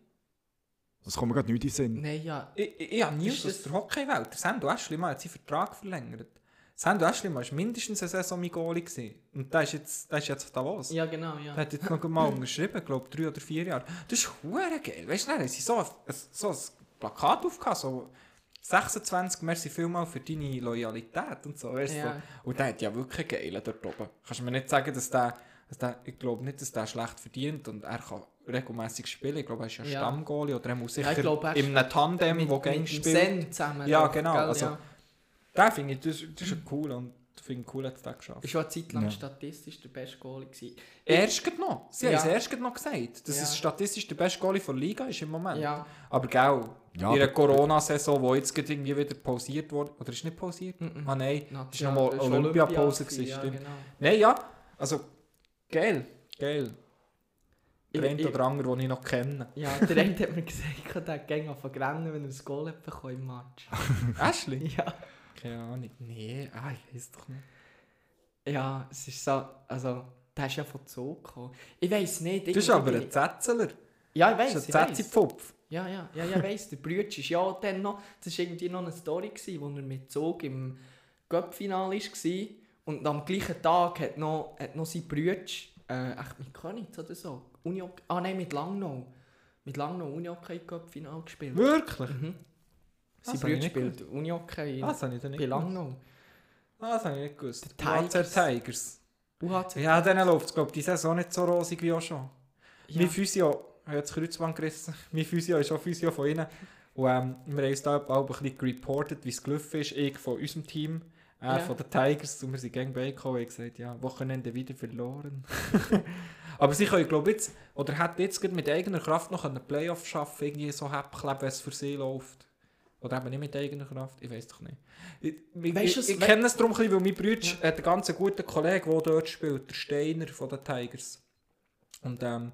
Das kommt mir gerade nicht in den Sinn. Nein, ja. Ich, ich, ich habe News Ist aus der Hockeywelt. Der Sando Aschlimann hat seinen Vertrag verlängert. Sando Aschlimann war mindestens eine Saison mein Goalie. gewesen. Und der ist jetzt, der ist jetzt auf Davos. Ja, genau, ja. Der hat jetzt noch mal unterschrieben, glaube drei oder vier Jahre. Das ist hure geil. Weißt du, dann haben sie so ein, so ein Plakat aufgehabt, so 26, merci vielmal für deine Loyalität und so. Weißt du, Ja. so. Und der hat ja wirklich geil dort oben. Kannst du mir nicht sagen, dass der, dass der ich glaube nicht, dass der schlecht verdient und er kann regelmäßig spielen. Ich glaube, er ist ja, Ja. Stammgoalie oder er muss sicher Ja, ich glaube, er in einem Tandem, mit, wo dem spielt. Zusammen. Ja, doch, genau, gell, also- ja. Den finde ich, das, das ist cool und ich finde cool, hat er geschafft. Ist schon eine Zeit lang Ja. statistisch der beste Goalie gewesen. Erst noch. Sie Ja. haben es erst noch gesagt, dass Ja. es statistisch der beste Goalie der Liga ist im Moment. Ja. Aber gell, Ja, in der Corona-Saison, wo jetzt gerade irgendwie wieder pausiert wurde, oder ist nicht pausiert? Mhm. Ah nein, das ja, war nochmal das ist Olympiapause, Olympia gewesen, ja, stimmt. genau. Nein, ja, also geil, geil. Der eine oder andere, den ich noch kenne. Ja, der eine hat mir gesagt, der ging auf rennen, wenn er ein Goal hat bekommen im Match. (laughs) Ashley? Ja. Keine Ahnung. Nee, ah, ich weiß doch nicht. Ja, es ist so, also, der ist ja von Zug gekommen. Ich weiß nicht. Du bist aber ein Zetzeler. Ja, ich weiß, bist ich ein. Zetzi-Pfupf. Ja, ja, ja, ja, ich weiss, der Brütsch ist ja dann noch, das war irgendwie noch eine Story, gewesen, wo er mit Zug im Cup-Final war und am gleichen Tag hat noch, hat noch sein Brütsch, äh, echt mit Könitz oder so, Uni ah nein, mit Langnau, mit Langnau Unihockey Cup-Final gespielt. Wirklich? Mhm. Sein nicht spielt Unihockey Ah, das habe ich dann bei. Langnau. Ah, das habe ich nicht gewusst. Der Tigers. UAZ Tigers. UHC. Ja, denen läuft es, glaube ich, die Saison nicht so rosig wie auch schon. Ja. Mein Physio, ich habe das Kreuzband gerissen, (laughs) mein Physio ist auch Physio von ihnen. Und ähm, wir haben uns da auch ein bisschen gereportet, wie es gelaufen ist. Ich von unserem Team, er Ja. von den Tigers. Und wir sind gang beigekommen und gesagt, ja, Wochenende wieder verloren. (laughs) Aber sie können, glaube ich, jetzt, oder hätten jetzt mit eigener Kraft noch einen Playoff schaffen, irgendwie so Häppchen, wenn es für sie läuft. Oder eben nicht mit eigener Kraft, ich weiß doch nicht. Ich, ich, ich, ich kenne es darum, weil mein Bruder hat einen ganz guten Kollegen, der dort spielt, der Steiner von den Tigers. Und ähm,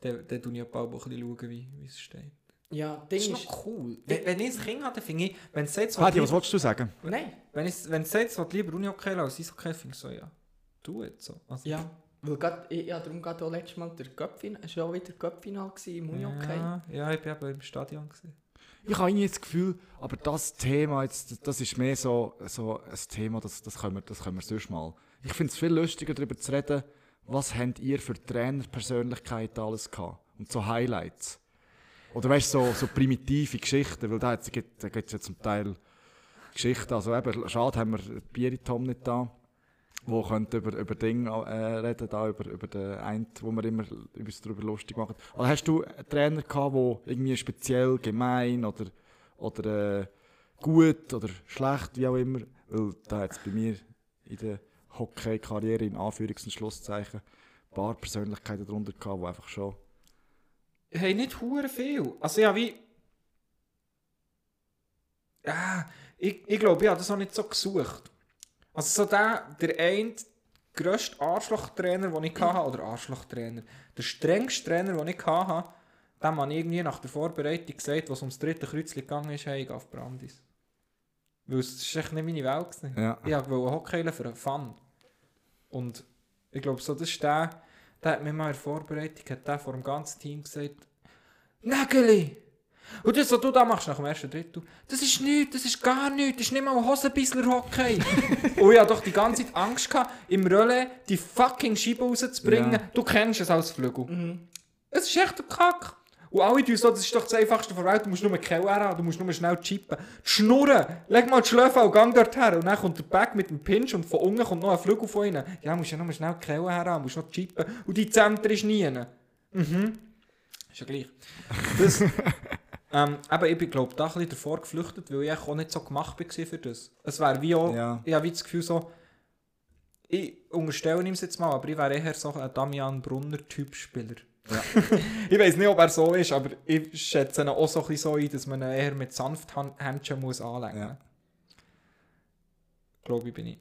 dann schaue ich auch ein bisschen, schauen, wie, wie es steht. Ja, Das Ding ist ist, noch cool. Wenn, wenn ich ein Kind habe, dann finde ich, wenn es jetzt Hadi, was wolltest du sagen? nein, wenn es wenn es jetzt will, lieber Uni-Hockey als Eishockey, finde ich so, ja, tu jetzt so. Also, ja, weil grad, ich, ja, darum geht auch letztes Mal der Cup-Final, es war auch wieder Cup-Final im Unihockey. ja, ja, ich war eben im Stadion. Gewesen. Ich habe irgendwie das Gefühl, aber das Thema, jetzt, das ist mehr so, so ein Thema, das, das, können wir, das können wir sonst mal. Ich finde es viel lustiger, darüber zu reden, was habt ihr für Trainerpersönlichkeiten alles gehabt? und so Highlights. Oder weißt du, so, so primitive Geschichten, weil da gibt es ja zum Teil Geschichten. Also eben, schade haben wir Bieri Tom nicht da, wo könnte über, über Dinge äh, reden, da, über, über den einen, wo wir immer uns darüber lustig machen. Oder hast du einen Trainer gehabt, der irgendwie speziell gemein oder, oder äh, gut oder schlecht, wie auch immer? Weil da hat es bei mir in der Hockey-Karriere in Anführungs- und Schlusszeichen ein paar Persönlichkeiten darunter gehabt, die einfach schon... Hey, nicht hure viel. Also ja, wie... Ja, ich, ich glaube, ich habe das auch nicht so gesucht. Also so der, der eine grösste Arschlochtrainer, den ich hatte, oder Arschlochtrainer, der strengste Trainer, den ich hatte, dem habe ich irgendwie nach der Vorbereitung gesagt, was ums dritte Kreuzchen gegangen ist, hey, ich gehe auf Brandis. Weil es war echt nicht meine Welt. Gewesen. Ja. Ich wollte Hockey für Fun. Und ich glaube, so, das ist der, der hat mir mal in der Vorbereitung hat der vor dem ganzen Team gesagt, Nägeli! Und das, was du da machst nach dem ersten Drittel, das ist nichts, das ist gar nichts, das ist nicht mal ein Hosenbissler Hockey. (laughs) und ich hatte doch die ganze Zeit Angst, gehabt, im Relais die fucking Scheibe rauszubringen. Ja. Du kennst es als Flügel. Es ist echt ein Kack. Und alle tun so, das ist doch das Einfachste der Welt, du musst nur eine Kelle haben, du musst nur schnell chippen. Die Schnurren, leg mal die Schläfe und gang dort her. Und dann kommt der Back mit dem Pinch und von unten kommt noch ein Flügel von innen. Ja, musst ja nur schnell die Kelle her, musst noch chippen. Und die Zentren ist nie. Mhm. Ist ja gleich. Das, (laughs) ähm, aber ich bin, glaube da ein bisschen davor geflüchtet, weil ich auch nicht so gemacht war für das. Es wäre wie auch, Ja. ich habe wie das Gefühl so, ich unterstelle ihm es jetzt mal, aber ich wäre eher so ein Damian Brunner-Typ Spieler. (laughs) ich weiß nicht, ob er so ist, aber ich schätze ihn auch so ein bisschen so ein, dass man ihn eher mit Sanfthändchen muss anlegen muss. Ja. Glaube ich, bin ich.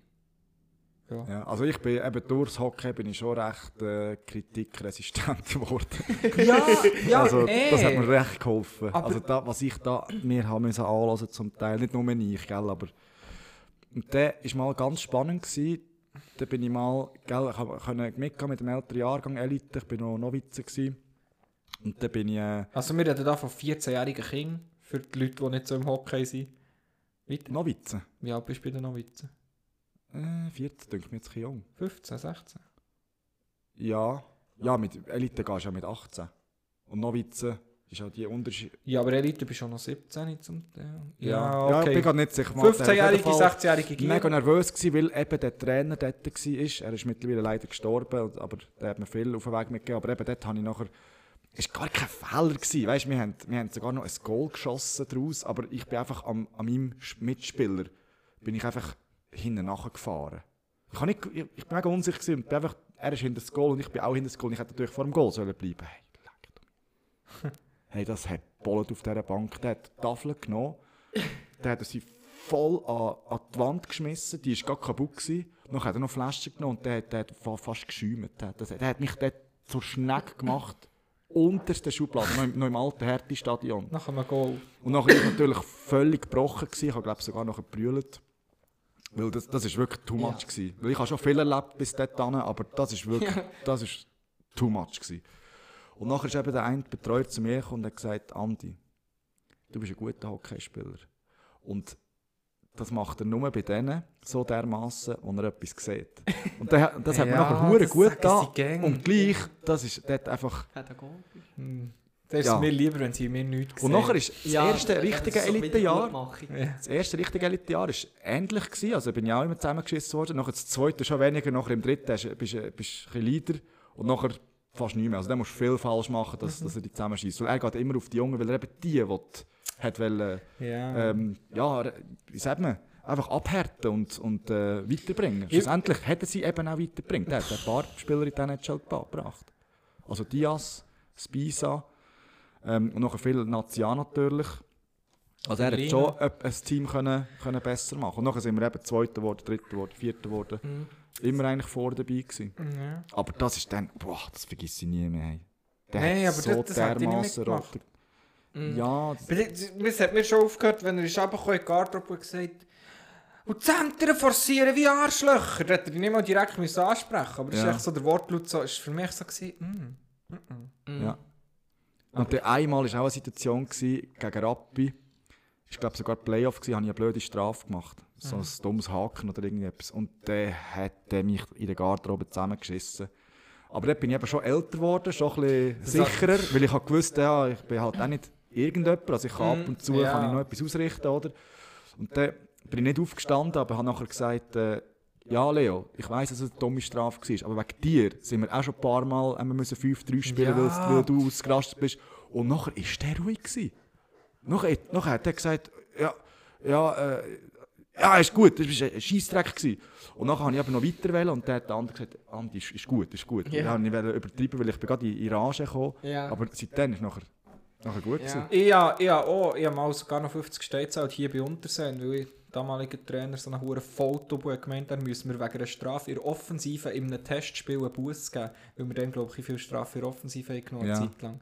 Ja. Ja, also ich bin eben durchs Hockey bin ich schon recht äh, kritikresistent (laughs) geworden. Ja, ja, also eh. das hat mir recht geholfen. Aber- also da, was ich da mir haben müssen anlassen zum Teil, nicht nur ich, gell, aber und der ist mal ganz spannend gewesen. Da bin ich mal, gell, ich können mitgehen mit dem älteren Jahrgang Elite, ich bin noch Novize gewesen. Und da bin ich, äh, Also wir reden da von 14-jährigen Kindern, für die Leute, die nicht so im Hockey sind. Weiter. Novize. Wie alt bist du bei den Novizen? Äh, 14, denke ich mir jetzt ein jung. 15, 16? Ja, ja, mit Elite gehst du ja mit 18. Und Novize ist auch die Unterschied. Ja, aber Elite bist schon noch 17 zum Teil. ja, Ja, ja, ich okay. bin gerade nicht sicher. Martin. Auf jeden 15-jährige, Fall 16-jährige mega Gier. nervös gewesen, weil eben der Trainer dort war. Er ist mittlerweile leider gestorben, aber der hat mir viel auf den Weg mitgegeben. Aber eben dort habe ich nachher... Es war gar kein Fehler. Gewesen. Weißt, wir, haben, wir haben sogar noch ein Goal geschossen daraus, aber ich bin einfach am, an meinem Mitspieler bin ich einfach hinten nachgefahren. Ich, nicht, ich, ich bin mega unsicher gewesen und bin einfach, er ist hinter das Goal und ich bin auch hinter das Goal. und Ich hätte natürlich vor dem Goal sollen bleiben. Hey, leck. (laughs) Hey, das hat Bollet auf dieser Bank. Der hat die Tafel genommen, der hat sie voll an, an die Wand geschmissen, die war gar kaputt. Gewesen. Dann hat er noch Flaschen genommen und der, hat- der hat fa- fast geschäumt. Der, das- der hat mich dort zur Schneck gemacht, unterste Schublade, noch im, noch im alten Hertie-Stadion. Nach einem Goal. Und nachher war ich natürlich völlig gebrochen. Gewesen. Ich habe glaube sogar noch gebrüllt. Weil das, das ist wirklich too much. Gewesen. Weil ich habe schon viel erlebt bis dahin, aber das ist wirklich (laughs) das ist too much. Gewesen. Und nachher ist eben der eine Betreuer zu mir gekommen und hat gesagt, Andi, du bist ein guter Hockeyspieler. Und das macht er nur bei denen so dermaßen, wo er etwas sieht. Und das hat (laughs) mir Ja, nachher hure gut gern. Und gleich, das ist dort einfach... Pädagogisch. Hm. Das ist Ja. mir lieber, wenn sie mir nichts Und sehen. nachher ist das erste richtige Elitejahr... Ja. Das erste richtige Elitejahr war ähnlich. Gewesen. Also bin ich auch immer zusammengeschissen worden. Nachher das zweite schon weniger. Nachher im dritten bist du ein bisschen Leader. Und nachher fast nicht mehr. Also dann musst viel falsch machen, dass, dass er die zusammenschießt. Weil er geht immer auf die Jungen, weil er eben die, die hat wollen, Ja. ähm, ja, wie sagt man, einfach abhärten und, und äh, weiterbringen. Ich- Schlussendlich hat er sie eben auch weitergebracht. Er hat ein paar Spieler in den NHL gebracht. Also Diaz, Spisa ähm, und noch viel Nazia natürlich. Also er hat schon ein, ein Team können, können besser machen. Und nachher sind wir eben Zweiter geworden, Dritter geworden, Vierter geworden. Mhm. Immer eigentlich vor dabei gewesen. Ja. Aber das ist dann, boah, das vergiss ich nie mehr. Der Nein, aber so das- das hat ich nicht rote- Ja, das, Es hat mir schon aufgehört, wenn er ist runtergekommen in die Garderobe und gesagt und die Zentren forcieren wie Arschlöcher. Da hätte er nicht mal direkt müssen ansprechen Aber das Ja. ist echt so, der Wortlaut so, ist für mich so gewesen, mm, mm, mm. Ja. Und dann einmal war auch eine Situation gewesen, gegen Rappi. Ich glaube sogar Playoff gewesen, habe ich eine blöde Strafe gemacht. So ein dummes Haken oder irgendetwas. Und der hat der mich in der Garderobe zusammengeschissen. Aber dort bin ich eben schon älter geworden, schon ein bisschen sicherer, weil ich habe gewusst, ja, ich bin halt auch nicht irgendjemand, also ich kann ab und zu ja. kann ich noch etwas ausrichten, oder? Und dann bin ich nicht aufgestanden, aber habe nachher gesagt, äh, ja Leo, ich weiss, dass es eine dumme Strafe war, aber wegen dir sind wir auch schon ein paar Mal haben wir müssen 5-3 spielen, Ja. weil, weil du ausgerastet bist. Und nachher war der ruhig. Gewesen. Nachher, nachher hat er gesagt, ja, ja, äh, ja, ist gut, das war ein Scheissdreck. gewesen. Und nachher habe ich aber noch weiter wählen und dann hat der andere gesagt, Andi, ist, ist gut, ist gut. Ja. Ja. Ich wollte nicht übertreiben, weil ich bin gerade in, in Rage gekommen. Ja. Aber seitdem ist nachher, nachher gut. Ja. gewesen. Ich habe ich habe auch, ich habe mal sogar noch 50 Steine gezahlt hier bei Unterseen, weil ich damaliger Trainer so einen hohen hat gemeint, dann müssen wir wegen einer Strafe in Offensive in einem Testspiel einen Bus geben, weil wir dann, glaube ich, viel Strafe in Offensive haben genommen, Ja. eine Zeit lang.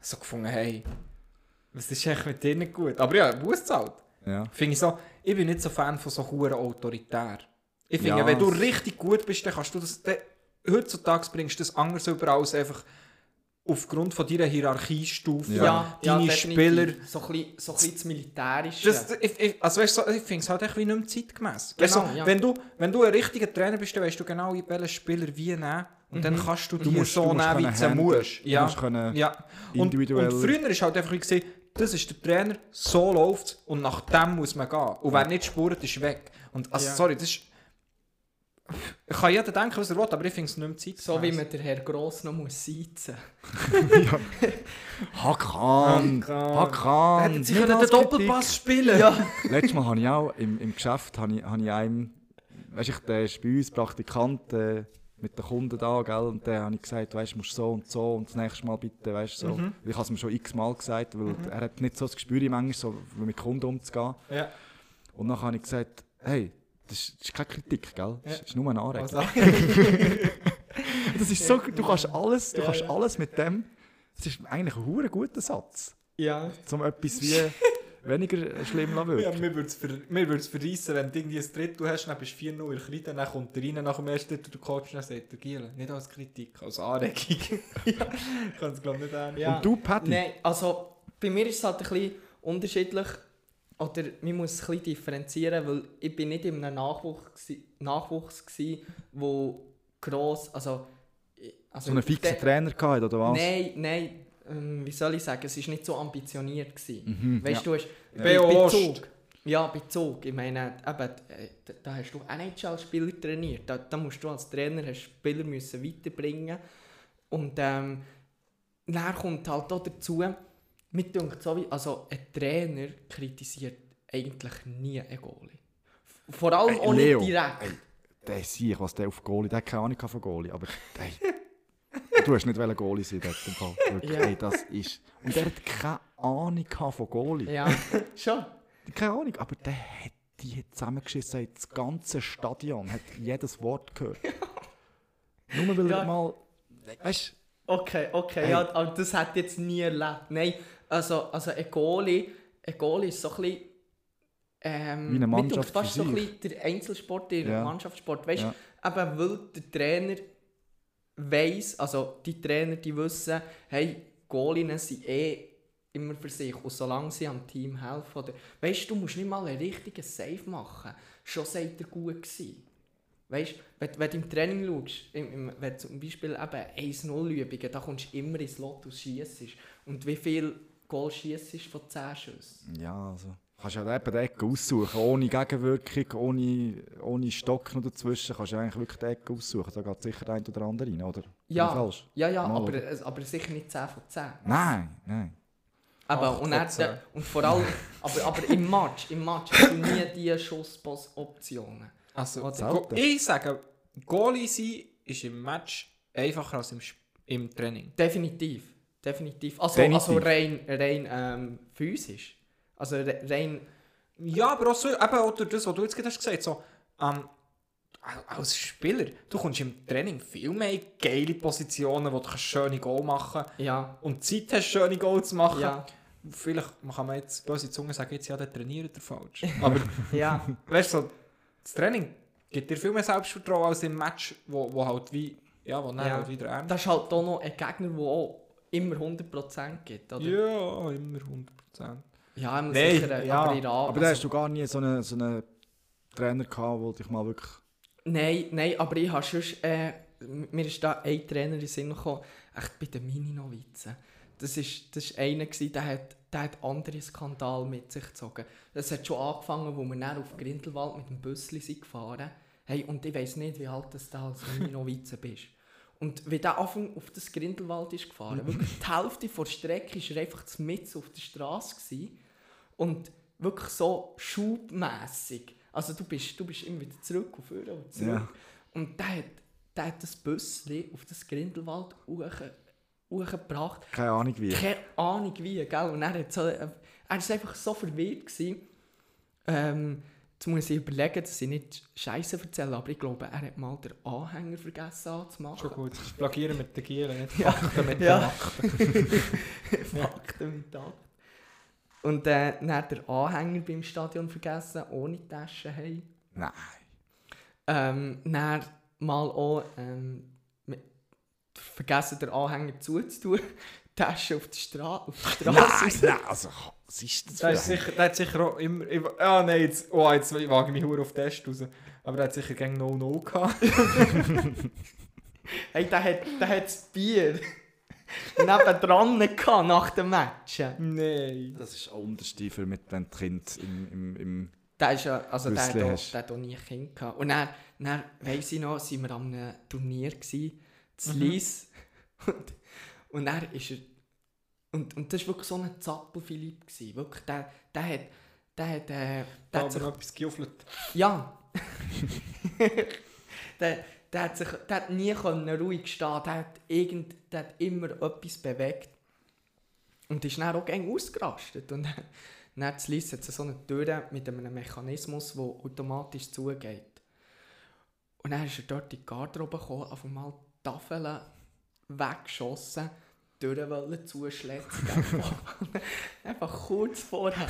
So gefunden, hey, was ist eigentlich mit dir nicht gut? Aber ja, Bus zahlt. Ja. Finde ich so, ich bin nicht so Fan von so hohen autoritär. Ich finde, Ja. wenn du richtig gut bist, dann kannst du das, dann, heutzutage bringst du das anders über einfach aufgrund von deiner Hierarchiestufe, Ja. deine definitiv. Spieler So ein bisschen, so ein bisschen das Militärische. das, ich, ich, also weißt, du, so, ich finde es halt echt wie nicht mehr zeitgemäß. Genau, du, ja. wenn, du, wenn du ein richtiger Trainer bist, dann weißt du genau, welchen Spieler wie nehmen. Und dann kannst du, Du die musst- so du musst nehmen, wie du musst. Du Ja. musst können ja. Und, und früher ist halt einfach wie gesehen, das ist der Trainer, so läuft und nach dem muss man gehen. Und wer nicht spurt, ist weg. Und also, Ja. sorry, das ist... Ich kann jeder denken, was er will, aber ich finde es nicht mehr zeitgemäß. so wie man den Herr Gross noch muss sitzen (laughs) Hakan! Hakan! Hätten sie nicht können den. Doppelpass spielen Ja. (laughs) Letztes Mal habe ich auch im, im Geschäft habe ich, habe ich einem, weißt du, der ist bei uns Praktikant äh, mit den Kunden da, gell, und dann habe ich gesagt, weißt du, musst so und so und das nächste Mal bitte, weißt so. Mhm. Ich habe es mir schon x-mal gesagt, weil er hat nicht so das Gespür manchmal, so mit Kunden umzugehen. Ja. Und dann habe ich gesagt, hey, das ist, das ist keine Kritik, gell? Das Ja. ist nur eine Anregung. (laughs) Das ist so, du kannst alles, du kannst alles mit dem, das ist eigentlich ein guter Satz, ja. um etwas wie (laughs) weniger schlimm zu wirken. Ja, mir würde es ver mir würd's verreissen, wenn du irgendwie ein Drittel hast, dann bist du 4-0 in der Kreide, dann kommt er rein nach dem ersten Drittel, der Coach, dann sagt er, Giel, nicht als Kritik, als Anregung. (laughs) Ich kann es glaube ich nicht ernst Ja. Und du, Patty? Nein, also bei mir ist es halt ein bisschen unterschiedlich. Oder man muss es ein bisschen differenzieren, weil ich bin nicht in einem Nachwuchs, gsi- Nachwuchs gsi, wo gross, also... also So einen fixen der- Trainer gehabt, oder was? Nein, nein, wie soll ich sagen, es war nicht so ambitioniert. Gewesen. Mhm, Weißt ja. du, hast, Ja. bei, bei. Zug, ja, bei Zug, ich meine, eben, äh, da, da hast du NHL-Spieler trainiert, da, da musst du als Trainer hast Spieler müssen weiterbringen und ähm, dann kommt halt auch dazu, mir denkt so wie, also ein Trainer kritisiert eigentlich nie einen Goalie. Vor allem Ey, auch Leo, nicht direkt. ey. Der sehe ich, was der auf Goalie, der hat keine Ahnung von Goalie, aber hey, du hast nicht wollen Goalie sein dort im Fall. (laughs) Wirklich, Ja. ey, das ist... Und der hat keine Ahnung von Goalie. Ja, (laughs) schon. Keine Ahnung, aber der hat die zusammengeschissen, ey, das ganze Stadion hat jedes Wort gehört. Nur weil Ja. er mal... Weißt Okay, okay, Hey. ja, aber das hat jetzt nie erlebt. Nein, also, also ein Goalie, ein Goalie ist so ein bisschen... Ähm, Wie eine Mannschaft fast für so ein bisschen der Einzelsport, der Ja. Mannschaftssport. Weißt du, Ja. eben weil der Trainer weiss, also die Trainer, die wissen, hey, Goalien sind eh immer für sich und solange sie am Team helfen. Oder, weißt du, du musst nicht mal einen richtigen Save machen. Schon seid ihr gut gewesen. Weißt du, wenn, wenn du im Training schaust, im, im, wenn du zum Beispiel eben 1-0-Übungen, da kommst du immer ins Lot und schiessest. Und wie viel Goal schiessest von 10 Schüssen? Ja, also. Kannst ja eben die Ecke aussuchen, ohne Gegenwirkung, ohne, ohne Stock noch dazwischen, kannst du eigentlich wirklich die Ecke aussuchen. Da geht sicher der ein oder andere rein, oder? Ja, falsch? ja, ja Mal, aber, oder? aber sicher nicht 10 von 10. Nein, nein. Aber, und, zehn. und vor allem, (laughs) aber, aber im Match, im Match hast du nie diese Schussoptionen. Also, ich sage, Goalie sein ist im Match einfacher als im, im Training. Definitiv, definitiv. Also, Definitiv. also rein, rein ähm, physisch. Also re rein, Ja, aber auch so, eben auch durch das, was du jetzt gerade hast gesagt so, ähm, als Spieler, du kommst im Training viel mehr geile Positionen, wo du kannst schöne Goal machen ja, und Zeit hast, schöne Goal zu machen. ja, Vielleicht kann man jetzt böse Zunge sagen, jetzt ja, der trainiert er falsch. (laughs) Aber ja, weißt du, so, das Training gibt dir viel mehr Selbstvertrauen als im Match, wo, wo halt wie, ja, wo Ja. halt wieder ernst das ist halt auch noch ein Gegner, der auch immer 100% gibt, oder? Ja, immer 100%. Ja, immer Nein, sicher, ja, aber der Aber da hast also, du gar nie so einen, so einen Trainer gehabt, der dich mal wirklich... Nein, nein, aber ich habe sonst, äh, mir ist da ein Trainer in den Sinn gekommen, echt bei den Mini-Novizen. Das ist, das ist einer, gewesen, der hat, der hat andere Skandal mit sich gezogen. Das hat schon angefangen, wo wir dann auf Grindelwald mit dem Büssli sind gefahren hey, Und ich weiss nicht, wie alt das da als Mini-Novize bist. Und wie der Anfang auf das Grindelwald ist gefahren, wirklich die Hälfte der Strecke war er einfach mit auf der Straße. Gewesen. Und wirklich so schubmässig. Also du bist, du bist immer wieder zurück und vorne und zurück. Ja. Und der hat, der hat das Büssli auf das Grindelwald hoch- hochgebracht. Keine Ahnung wie. Keine Ahnung wie, gell? Und er hat so, er war einfach so verwirrt. Gewesen. Ähm, jetzt muss ich überlegen, dass ich nicht Scheiße erzähle, aber ich glaube, er hat mal den Anhänger vergessen anzumachen. Schon gut. Plagieren mit den Gielen, nicht Ja. Fakten mit Ja. den Akten. (laughs) Fakten mit Akt. Und äh, dann hat der Anhänger beim Stadion vergessen, ohne Tasche hey. Nein. Ähm, dann mal auch ähm, vergessen, den Anhänger zuzutun. (laughs) Die Tasche auf die, Stra auf die Straße. Nein, nein, also, was ist das Der, ist für ein- sicher, der hat sicher auch immer... Ah nein, jetzt, oh, jetzt wage ich mich hure auf den Test raus. Aber der hat sicher gegen No-No gehabt. (laughs) Hey, der hat, der hat das Bier nebendran gehabt nach dem Match. Nein. Das ist auch Unterstiefel mit den Kind im, im, im Der, ist ja, also der, Büssli hat auch- hast. der hat auch nie Kind gehabt. Und dann, dann weiss ich noch, sind wir an einem Turnier gsi, zu Mhm. Lies. Und, und dann ist er... Und, und das war wirklich so ein Zappel-Philipp. gsi. Wirklich, der, der hat... Der hat, äh, der Da hat hat sich noch etwas gejuffelt. Ja. (laughs) der, der, hat sich, der hat nie können ruhig stehen der hat, irgend, der hat immer etwas bewegt. Und ist dann auch gerne ausgerastet. Und (laughs) dann, dann hat es so eine Tür mit einem Mechanismus, der automatisch zugeht. Und dann ist er dort in die Garderobe gekommen, auf einmal die Tafeln weggeschossen, die Tür wollen zuschlätzen. (laughs) Einfach kurz vorher,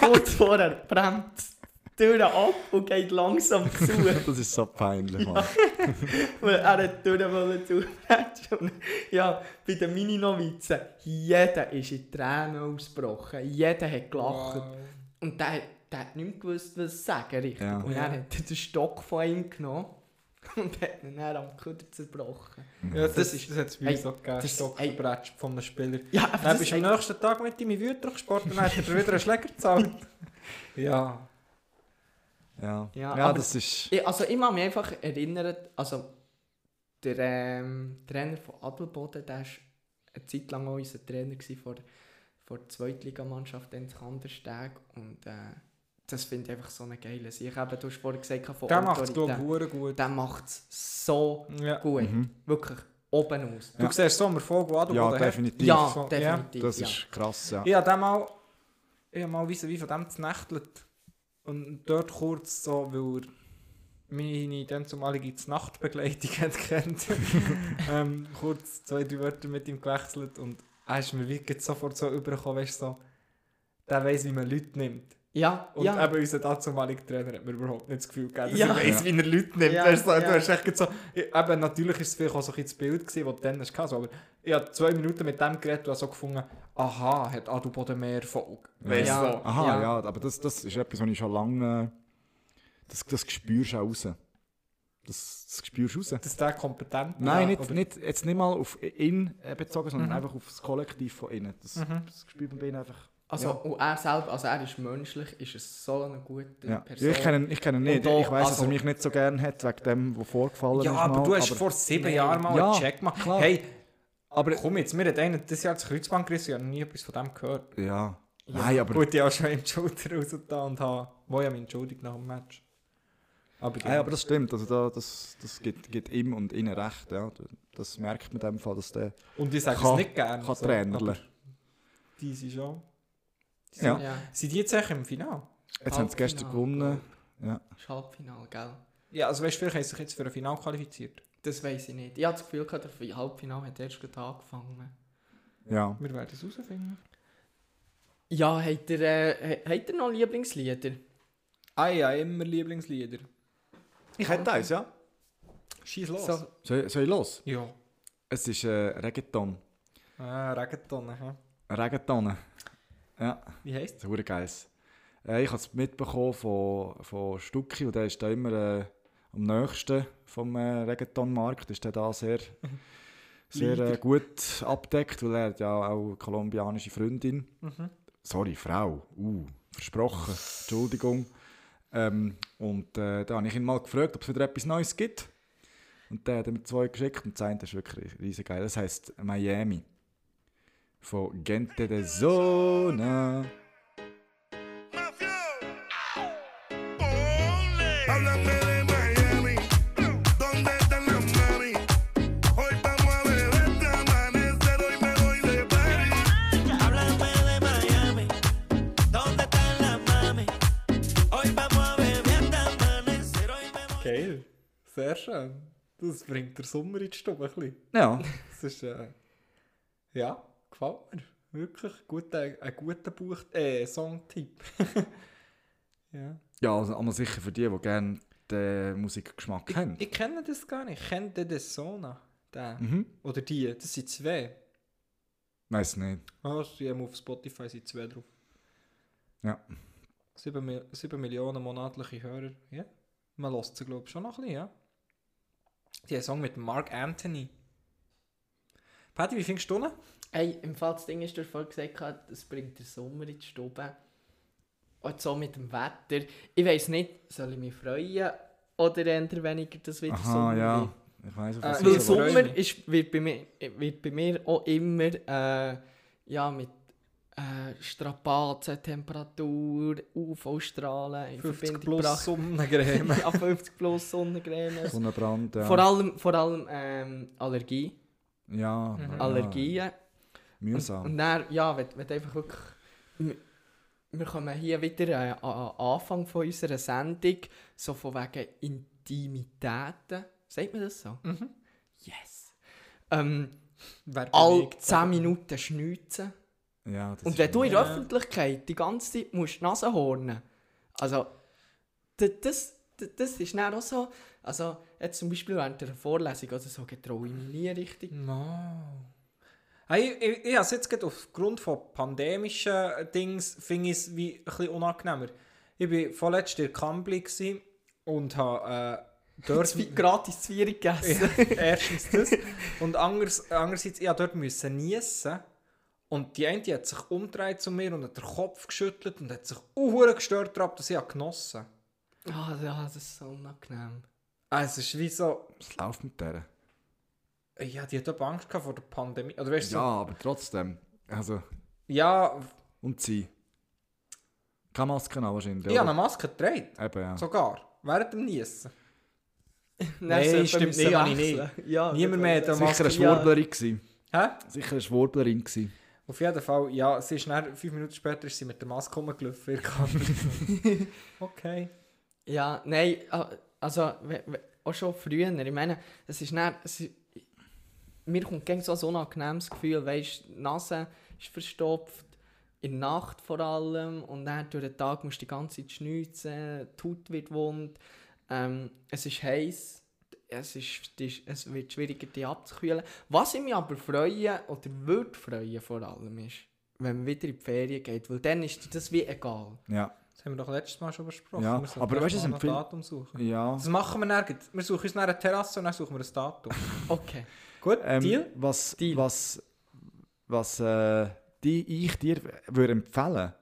kurz vorher brennt die Tür ab und geht langsam (laughs) zu. Das ist so peinlich, Mann. (laughs) Weil er hat die Tür wollen zubrechen. (laughs) Ja, bei den Mini-Novizen, jeder ist in Tränen ausgebrochen. Jeder hat gelacht. Und der, hat- der hat nicht gewusst, was sagen richtig. Ja. Und er hat den Stock von ihm genommen und hat ihn dann am Kuder zerbrochen. Ja, das, Das das, ist- das hat es bei uns auch gegeben. das- Stock ey. verbrätscht von einem Spieler. Ja, aber Dann bist ist du am nächsten Tag mit ihm in Wüter gespart und dann hat er wieder einen Schläger gezahlt. ja. Ja, Ja, ja, aber- das ist... Ich, also ich kann mich einfach erinnern, also der ähm, Trainer von Adelboden, der war eine Zeit lang auch unser Trainer vor, vor der Zweitligamannschaft in Kandersteg und äh, das finde ich einfach so eine geile Sache. Eben, du hast vorhin gesagt, von Der macht es, glaube ich, gut. Der macht es so Ja. gut. Mhm. Wirklich oben aus. Du siehst so einen Erfolg, den Adelboden Ja, definitiv. Ja, definitiv. Das ja. ist krass, ja. Ich habe mal, ich habe mal wie von dem znächtelt. Und dort kurz so, weil er meine dann zumalige Nachtbegleitung (laughs) hat kennt, (laughs) ähm, kurz zwei, drei Wörter mit ihm gewechselt und er ist mir wirklich sofort so übergekommen, weißt du, so, der weiss, wie man Leute nimmt. Ja, Und ja. eben unser dazumaliger Trainer hat mir überhaupt nicht das Gefühl gegeben, dass Ja. er weiss, wie er Leute nimmt. Ja, Weißt du, ja. du hast echt so, ich- eben, natürlich ist es vielleicht auch so ein bisschen das Bild, gewesen, das du dann hast, so, aber ich habe zwei Minuten mit dem geredet und habe so gefunden, aha, hat Adelboden mehr Erfolg. Weißt Ja. du, so. Aha, Ja. ja, aber das, das ist etwas, was ich schon lange... Das, das spürst du auch raus. Das, das spürst du raus. Dass der kompetent Nein, ja, nicht, nicht, jetzt nicht mal auf ihn bezogen, sondern Mhm. einfach auf das Kollektiv von innen. Das, Mhm. das spürt man bei ihnen einfach. Also, Ja. und er selber, also er ist menschlich, ist es so eine gute Ja. Person. Ich kenne ihn, ich kenne ihn nicht. Da- ich weiß, dass also- er mich nicht so gerne hat, wegen dem, was vorgefallen Ja, ist. aber mal, du hast aber- vor sieben. Jahren mal Ja, einen Check gemacht. klar. Hey, Aber komm jetzt, mir hat einer das Jahr das Kreuzband gerissen, ich habe nie etwas von dem gehört. ja. Nein, aber, Gut, ich habe schon im Schulter rausgetan und habe, wo ja mich entschuldigt nach dem Match. Aber, Nein, aber das stimmt. Also da, das, das gibt, gibt ihm und ihnen recht. Ja. Das merkt man in dem Fall, dass der und ich sage es nicht gerne. kann so, trainerle. Die sind schon... Ja. sind, Ja, sind die jetzt echt im Finale? Jetzt haben sie gestern gewonnen. Ja. das ist Halbfinale, gell? Ja, also weißt du, vielleicht haben sie sich jetzt für ein Finale qualifiziert. Das weiß ich nicht. Ich habe das Gefühl, gehabt, der Halbfinale hat erst gerade angefangen. ja. Wir werden es herausfinden. Ja, habt ihr, äh, habt ihr noch Lieblingslieder? Ah ja, immer Lieblingslieder. Ich hätte eins, ja. Schieß los. So, Soll, soll ich los? Ja. Es ist äh, Reggaeton. Ah, Reggaeton, aha. Reggaeton. Ja, Wie heisst das ist verdammt geil. Äh, ich habe es mitbekommen von, von Stucki und der ist da immer äh, am nächsten vom äh, Reggaeton-Markt, ist der da sehr, (laughs) sehr äh, gut abdeckt, weil er hat ja auch eine kolumbianische Freundin. Sorry, Frau. Uh, versprochen. Entschuldigung. Ähm, und äh, da habe ich ihn mal gefragt, ob es wieder etwas Neues gibt. Und der hat mir zwei geschickt und das eine ist wirklich riesig geil. Das heisst Miami. Von Gente de Zona. Geil. Sehr schön. Das bringt der Sommer in die Stube ein bisschen. Ja, Das ist, äh, ja, gefällt mir. Wirklich guter, ein guter Buch, äh, Songtipp. (laughs) ja. ja also, aber sicher für die, die gerne den Musikgeschmack Ich, haben. ich kenne das gar nicht. Kennt ihr das Sona? Den? Mhm. Oder die? Das sind zwei. Weiß nicht. Ah, sie haben auf Spotify sind zwei drauf. Ja. 7, Mi 7 Millionen monatliche Hörer. Ja. Man lässt sie, glaube ich, schon noch ein bisschen, ja. Die haben einen Song mit Mark Anthony. Patty, wie findest du ihn? Hey, im Fall das Ding ist, du hast vorhin gesagt, hast, es bringt den Sommer in die Stube. Und so mit dem Wetter. Ich weiss nicht, soll ich mich freuen oder eher weniger, dass wieder Aha, Sommer ja. wird. Ich weiß, auf Äh, was ich Weil. Sommer ist, wird, bei mir, wird bei mir auch immer äh, ja, mit äh, Strapazen, Temperatur, UV-Strahlen in 50 Verbindung plus gebracht. Sonnencreme. (laughs) ja, 50 plus Sonnencreme. Sonnenbrand, ja. Vor allem, vor allem ähm, Allergie. Ja, Mhm. ja. Mühsam. Und, und dann, ja, wenn, wenn einfach wirklich... Wir, wir kommen hier wieder äh, an an Anfang von unserer Sendung, so von wegen Intimitäten. Sagt man das so? Mhm. Yes. Ähm, Wer all bewegt 10 sich? Minuten schneuzen. ja, das Und wenn du in der. Öffentlichkeit die ganze Zeit musst die Nase hornen also das, d- das ist dann auch so, also jetzt zum Beispiel während der Vorlesung oder so, getraue ich mich nie richtig. No. Hey, ich, ich, ich habe es jetzt aufgrund von pandemischen Dings finde ich es wie ein bisschen unangenehmer. Ich war vorletzt in Kambli und habe äh, (laughs) dort... Zwi- gratis Zwiebeln gegessen. Ja, erstens das. Und anders, andererseits, ich dort müssen niesen. Und die eine die hat sich umgedreht zu mir und hat den Kopf geschüttelt und hat sich auch gestört daran, dass ich habe genossen Ah, ja, das ist so unangenehm. habe. Es ist wie so... Was läuft mit der? Ja, die hat auch Angst vor der Pandemie. Oder weißt du, Ja, so, aber trotzdem. Also, ja, und sie. Keine Maske an wahrscheinlich, ich habe eine Maske getragen. Eben, ja. Sogar. Während dem Niesen. (laughs) Nein, stimmt nicht, habe ich wechseln. Ja, Niemand mehr hat eine Sicher eine Maske. Schwurblerin gewesen. Hä? Sicher eine Schwurblerin gewesen. Auf jeden Fall, ja, sie ist dann, fünf Minuten später ist sie mit der Maske rumgelaufen. (laughs) okay. Ja, nein, also auch schon früher. Ich meine, es ist nicht, mir kommt gegen so ein unangenehmes Gefühl, weißt, die Nase ist verstopft, in der Nacht vor allem und dann durch den Tag musst du die ganze Zeit schneuzen, die Haut wird wund, ähm, es ist heiß, es, ist, es wird schwieriger, die abzukühlen. Was ich mich aber freue, oder würde freuen vor allem, ist, wenn man wieder in die Ferien geht, weil dann ist dir das wie egal. Ja. Das haben wir doch letztes Mal schon besprochen. Ja, aber weißt du, es empfiehlt- ein Datum suchen. Ja. Das machen wir nirgends. Wir suchen uns nach einer Terrasse und dann suchen wir ein Datum. Okay. Gut, Ähm, Deal? Was, Deal. was, was äh, die ich dir würde empfehlen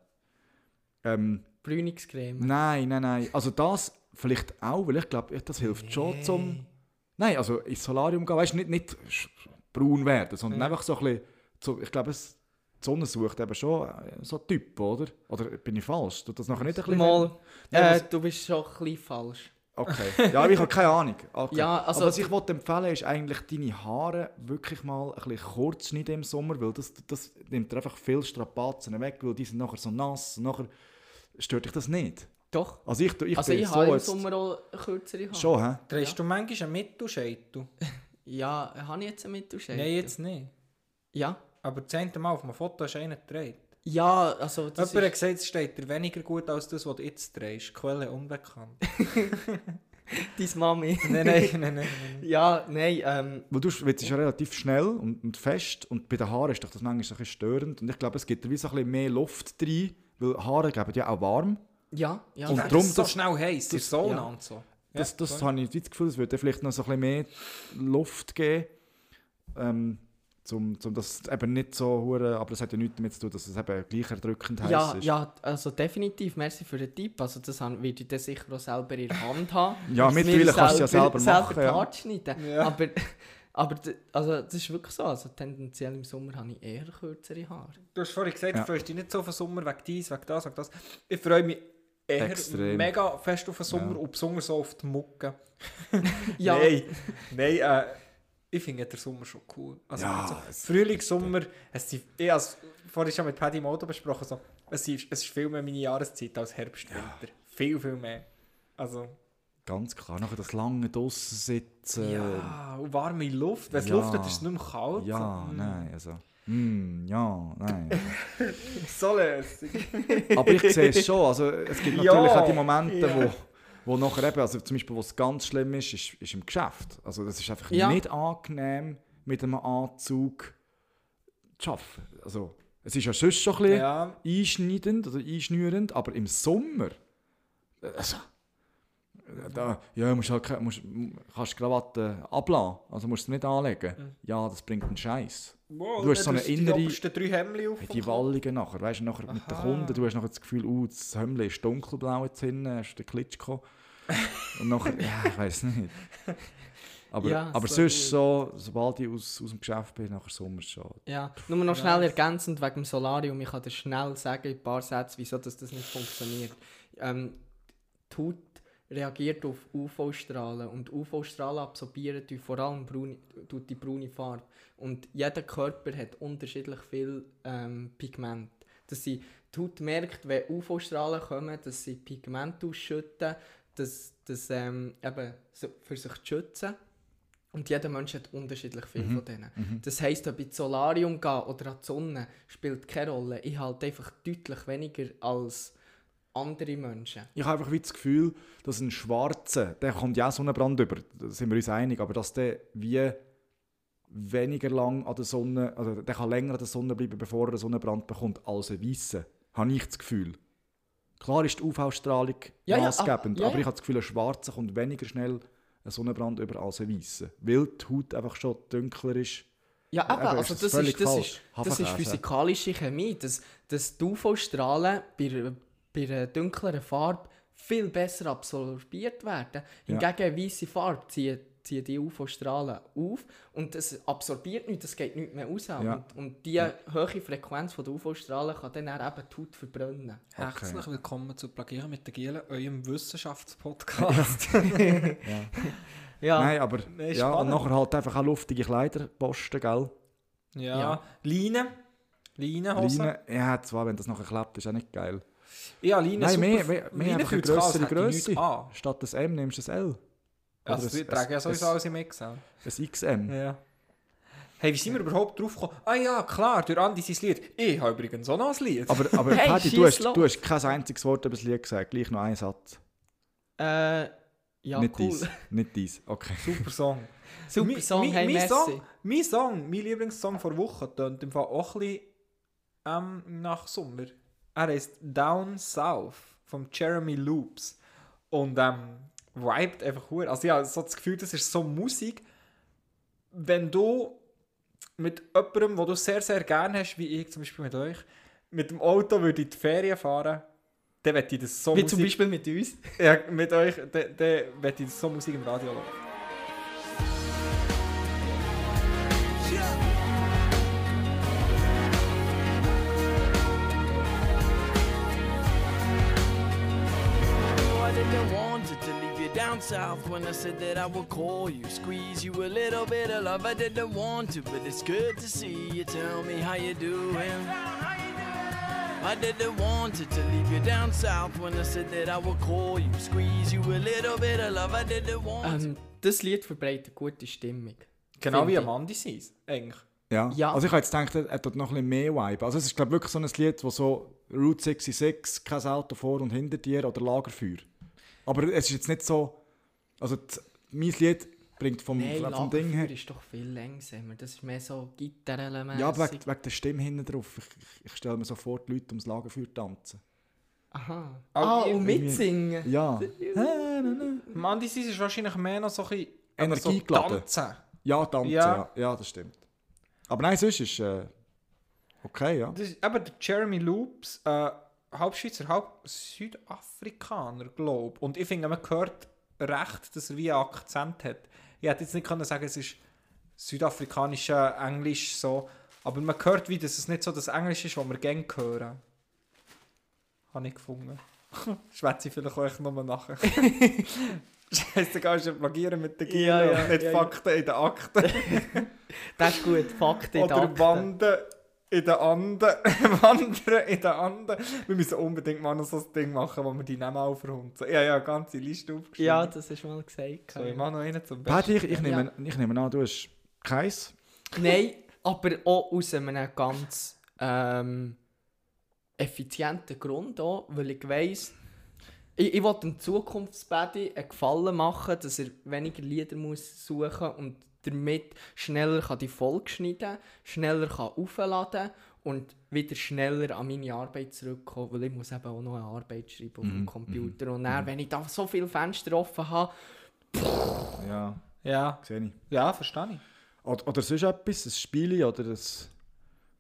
ähm, Bräunungscreme. Nein, nein, nein. Also das vielleicht auch, weil ich glaube, das hilft schon zum... Nein, also ins Solarium gehen, weißt du, nicht, nicht braun werden, sondern Ja. einfach so ein bisschen... So, ich glaube, es, die Sonne sucht eben schon äh, so Typ, oder? Oder bin ich falsch? Tut das nachher nicht ein bisschen... Mal, äh, du bist schon ein bisschen falsch. Okay. Ja, aber ich habe keine Ahnung. Okay. Ja, also- aber was ich wollte empfehlen ist eigentlich deine Haare wirklich mal ein bisschen kurz schneiden im Sommer, weil das, das nimmt dir einfach viel Strapazen weg, weil die sind nachher so nass und nachher stört dich das nicht. Doch. Also ich, ich also ich so habe im jetzt... Sommer auch kürzere Haare. Schon, hä? Drehst du manchmal einen Mittelscheitel? (laughs) Ja, habe ich jetzt einen Mittelscheitel? Nein, jetzt nicht. Ja. Aber das eine Mal auf einem Foto hast du einen gedreht. Ja, also das Jemand hat ist... gesagt, es steht dir weniger gut als das, was du jetzt drehst. Quelle unbekannt. (laughs) Deine Mami. (laughs) nein, nein, nein, nein, nein. ja, nein, ähm... Weil du schwitzt ja relativ schnell und, und fest und bei den Haaren ist doch das manchmal so ein bisschen störend und ich glaube, es gibt da wie so ein bisschen mehr Luft rein, weil Haare geben ja auch warm. Ja, ja. Und drum drum so das- schnell heiß, der Sauna ja. und so. Das, Ja, das voll. habe ich das Gefühl, es würde vielleicht noch so ein bisschen mehr Luft geben. Ähm, zum, zum das eben nicht so hure, aber das hat ja nichts damit zu tun, dass es eben gleich erdrückend heiß Ja, ist. ja, also definitiv, merci für den Tipp. Also das werde ich dann sicher auch selber in der Hand haben. (laughs) Ja, mittlerweile kannst du es ja selber machen, Selber ja. Ja. Aber, (laughs) aber also, das ist wirklich so. Also tendenziell im Sommer habe ich eher kürzere Haare. Du hast vorhin gesagt, Ja. du freust dich nicht so auf den Sommer, wegen dies, wegen das, wegen das. Ich freue mich eher Extrem. mega fest auf den Sommer Ja. und besonders so auf die Mucke. (laughs) Ja, Nein, nein äh, ich finde den Sommer schon cool. Also Ja, so Frühling, Sommer, es sind, ich habe es vorhin schon mit Paddy im Auto besprochen, so, es, ist, es ist viel mehr meine Jahreszeit als Herbst, Winter. Viel, viel mehr. Also, Ganz klar, nachher das lange draussen sitzen. ja, und warme Luft. Wenn es ja. luftet, ist es nicht mehr kalt. Ja, so, mm. nein, also. Mm, ja, nein. (laughs) So lässig. Aber ich sehe es schon. Also, es gibt Ja, natürlich auch die Momente, ja. wo, wo nachher eben, also zum Beispiel, wo es ganz schlimm ist, ist, ist im Geschäft. Also das ist einfach Ja. nicht angenehm, mit einem Anzug zu arbeiten. Also, es ist ja sonst schon ein bisschen Ja, einschneidend oder einschnürend, aber im Sommer, äh, also, da, ja, musst halt, musst, kannst die Krawatte ablassen, also musst du nicht anlegen. Mhm. Ja, das bringt einen Scheiß. wow, Du hast so eine die innere- obersten drei Hemden auf. Die Kopf. Wallungen nachher, weißt du, nachher mit den Aha. Kunden, du hast nachher das Gefühl, uh, das Hemd ist dunkelblau jetzt hinten, hast den Klitschko. (laughs) Und nachher, ja, ich weiß nicht. Aber, Ja, aber so sonst so, sobald ich aus, aus dem Geschäft bin, nachher Sommer schon. Ja, nur noch schnell ergänzend wegen dem Solarium. Ich kann dir schnell sagen, in ein paar Sätzen, wieso das, das nicht funktioniert. Ähm, die Haut reagiert auf UV-Strahlen und UV-Strahlen absorbieren die vor allem braune, die braune Farbe. Und jeder Körper hat unterschiedlich viel ähm, Pigment. Dass sie, die Haut merkt, wenn UV-Strahlen kommen, dass sie Pigment ausschütten, dass, dass, ähm, eben so, für sich zu schützen. Und jeder Mensch hat unterschiedlich viel von denen. Das heisst, ob ich ins Solarium gehe oder an die Sonne, spielt keine Rolle. Ich halte einfach deutlich weniger als andere Menschen. Ich habe einfach wie das Gefühl, dass ein Schwarzer, der kommt ja auch Sonnenbrand über, da sind wir uns einig, aber dass der wie weniger lang an der Sonne, also der kann länger an der Sonne bleiben, bevor er einen Sonnenbrand bekommt, als ein Weißer. Habe ich das Gefühl. Klar ist die UV-Strahlung Ja, ja, maßgebend, ah, ja, aber ja. ich habe das Gefühl, ein Schwarzer kommt weniger schnell einen Sonnenbrand über als ein Weißer. Weil die Haut einfach schon dunkler ist. Ja, eben, also ist das, das ist, das, ist, das ist Hafenkäse. physikalische Chemie, dass, dass die UV-Strahlen bei, bei einer dunkleren Farbe viel besser absorbiert werden. Ja. Hingegen eine weiße Farbe ziehen, ziehen die UV-Strahlen auf und es absorbiert nichts, es geht nicht mehr raus. Ja. Und, und die hohe Frequenz von der UV-Strahlen kann dann auch eben die Haut verbrennen. Herzlich willkommen zu Plagieren mit der Giele, eurem Wissenschaftspodcast. (laughs) (laughs) Ja, Nein, aber ja, und nachher halt einfach auch luftige Kleider posten, gell? ja. Ja. Leine. Leinenhose. Leine, ja, zwar, wenn das nachher klappt, ist auch nicht geil. Ja, Leine Nein, super. mehr, mehr, mehr einfach eine grössere an. Statt das M nimmst du das L. Also, Oder wir ein- tragen ja ein- sowieso ein- alles im XL. Ein XM. Ja. Hey, wie sind wir überhaupt drauf gekommen? Ah ja, klar, durch Andi sein Lied. Ich habe übrigens auch noch ein Lied. Aber, aber (laughs) Hey, Paddy, du hast, los. du hast kein einziges Wort über das Lied gesagt, gleich noch einen Satz. äh, ja nicht cool. dies. Nicht dies. Okay. Super Song. (laughs) Super Mi- Song, mi- hey, mein. Song, mein Song, mein Lieblingssong vor Woche, tönt im Fall auch ein bisschen ähm, nach Sommer. Er heißt Down South von Jeremy Loops. Und ähm, vibet einfach hure. Also ich habe so das Gefühl, das ist so Musik, wenn du mit jemandem, wo du sehr, sehr gerne hast, wie ich zum Beispiel mit euch, mit dem Auto würde in die Ferien fahren, dann möchte ich das so Wie zum Musik... Beispiel mit uns. Ja, mit euch, dann dann möchte ich so Musik im Radio hören. Didn't want it to leave you down south when I said that I would call you, squeeze you a little bit of love. I didn't want to, but it's good to see you. Tell me how you doing. I didn't want it to leave you down south when I said that I would call you, squeeze you a little bit of love. I didn't want Ähm, das Lied verbreitet gute Stimmung. Genau wie ich. Amandi Seis, eigentlich. Ja. Ja. Also ich habe jetzt gedacht, er hat dort noch ein bisschen mehr Vibe. Also es ist glaube wirklich so ein Lied, wo so Route 66, kein Auto vor und hinter dir oder Lagerfeuer. Aber es ist jetzt nicht so... Also die, mein Lied bringt vom, Nein, vom Ding her... Lagerfeuer ist doch viel langsamer. Das ist mehr so Gitarrenmäßig. Ja, aber wegen, wegen der Stimme hinten drauf. Ich, ich, ich stelle mir so vor, die Leute ums Lagerfeuer tanzen. Aha. Aber Ah, ich- und mitsingen. Ja. (laughs) Mann, die ist wahrscheinlich mehr noch so ein bisschen Energie so tanzen. Ja, tanzen, Ja. ja. ja. das stimmt. Aber nein, sonst ist äh, okay, ja. Das ist eben der Jeremy Loops, äh, halb Schweizer, halb Südafrikaner, glaube Und ich finde, man hört recht, dass er wie einen Akzent hat. Ich hätte jetzt nicht können sagen, es ist südafrikanischer Englisch so, aber man hört wie, dass es nicht so das Englisch ist, was wir gerne hören. Habe ich gefunden. (laughs) Schwätze ich vielleicht euch nochmal nachher. (laughs) Scheißegal, ist ja plagieren mit den Gielen Ja, ja, nicht ja. Fakten in den Akten. (laughs) Das ist gut, Fakten in der Oder Akte. Wanden in den Anden. (laughs) Wandern in den Anden. Wir müssen unbedingt mal noch so ein Ding machen, wo wir die Namen aufrunden. Ja, ja, eine ganze Liste aufgeschrieben. Ja, das hast du mal gesagt. so, ich mache noch einen zum Besten. Patty, ich, ich, nehme, ich nehme an, du hast keins. Nein, aber auch aus einem ganz ähm, effizienten Grund auch, weil ich weiss, ich, ich will dem Zukunftsbaddy einen Gefallen machen, dass er weniger Lieder muss suchen und damit schneller kann die Folge schneiden schneller kann aufladen und wieder schneller an meine Arbeit zurückkommen, weil ich muss eben auch noch eine Arbeit schreiben auf dem Computer. Und dann, wenn ich da so viele Fenster offen habe, Ja, Ja, sehe ich. ja, verstehe ich. Oder, oder sonst etwas, ein Spiel oder ein...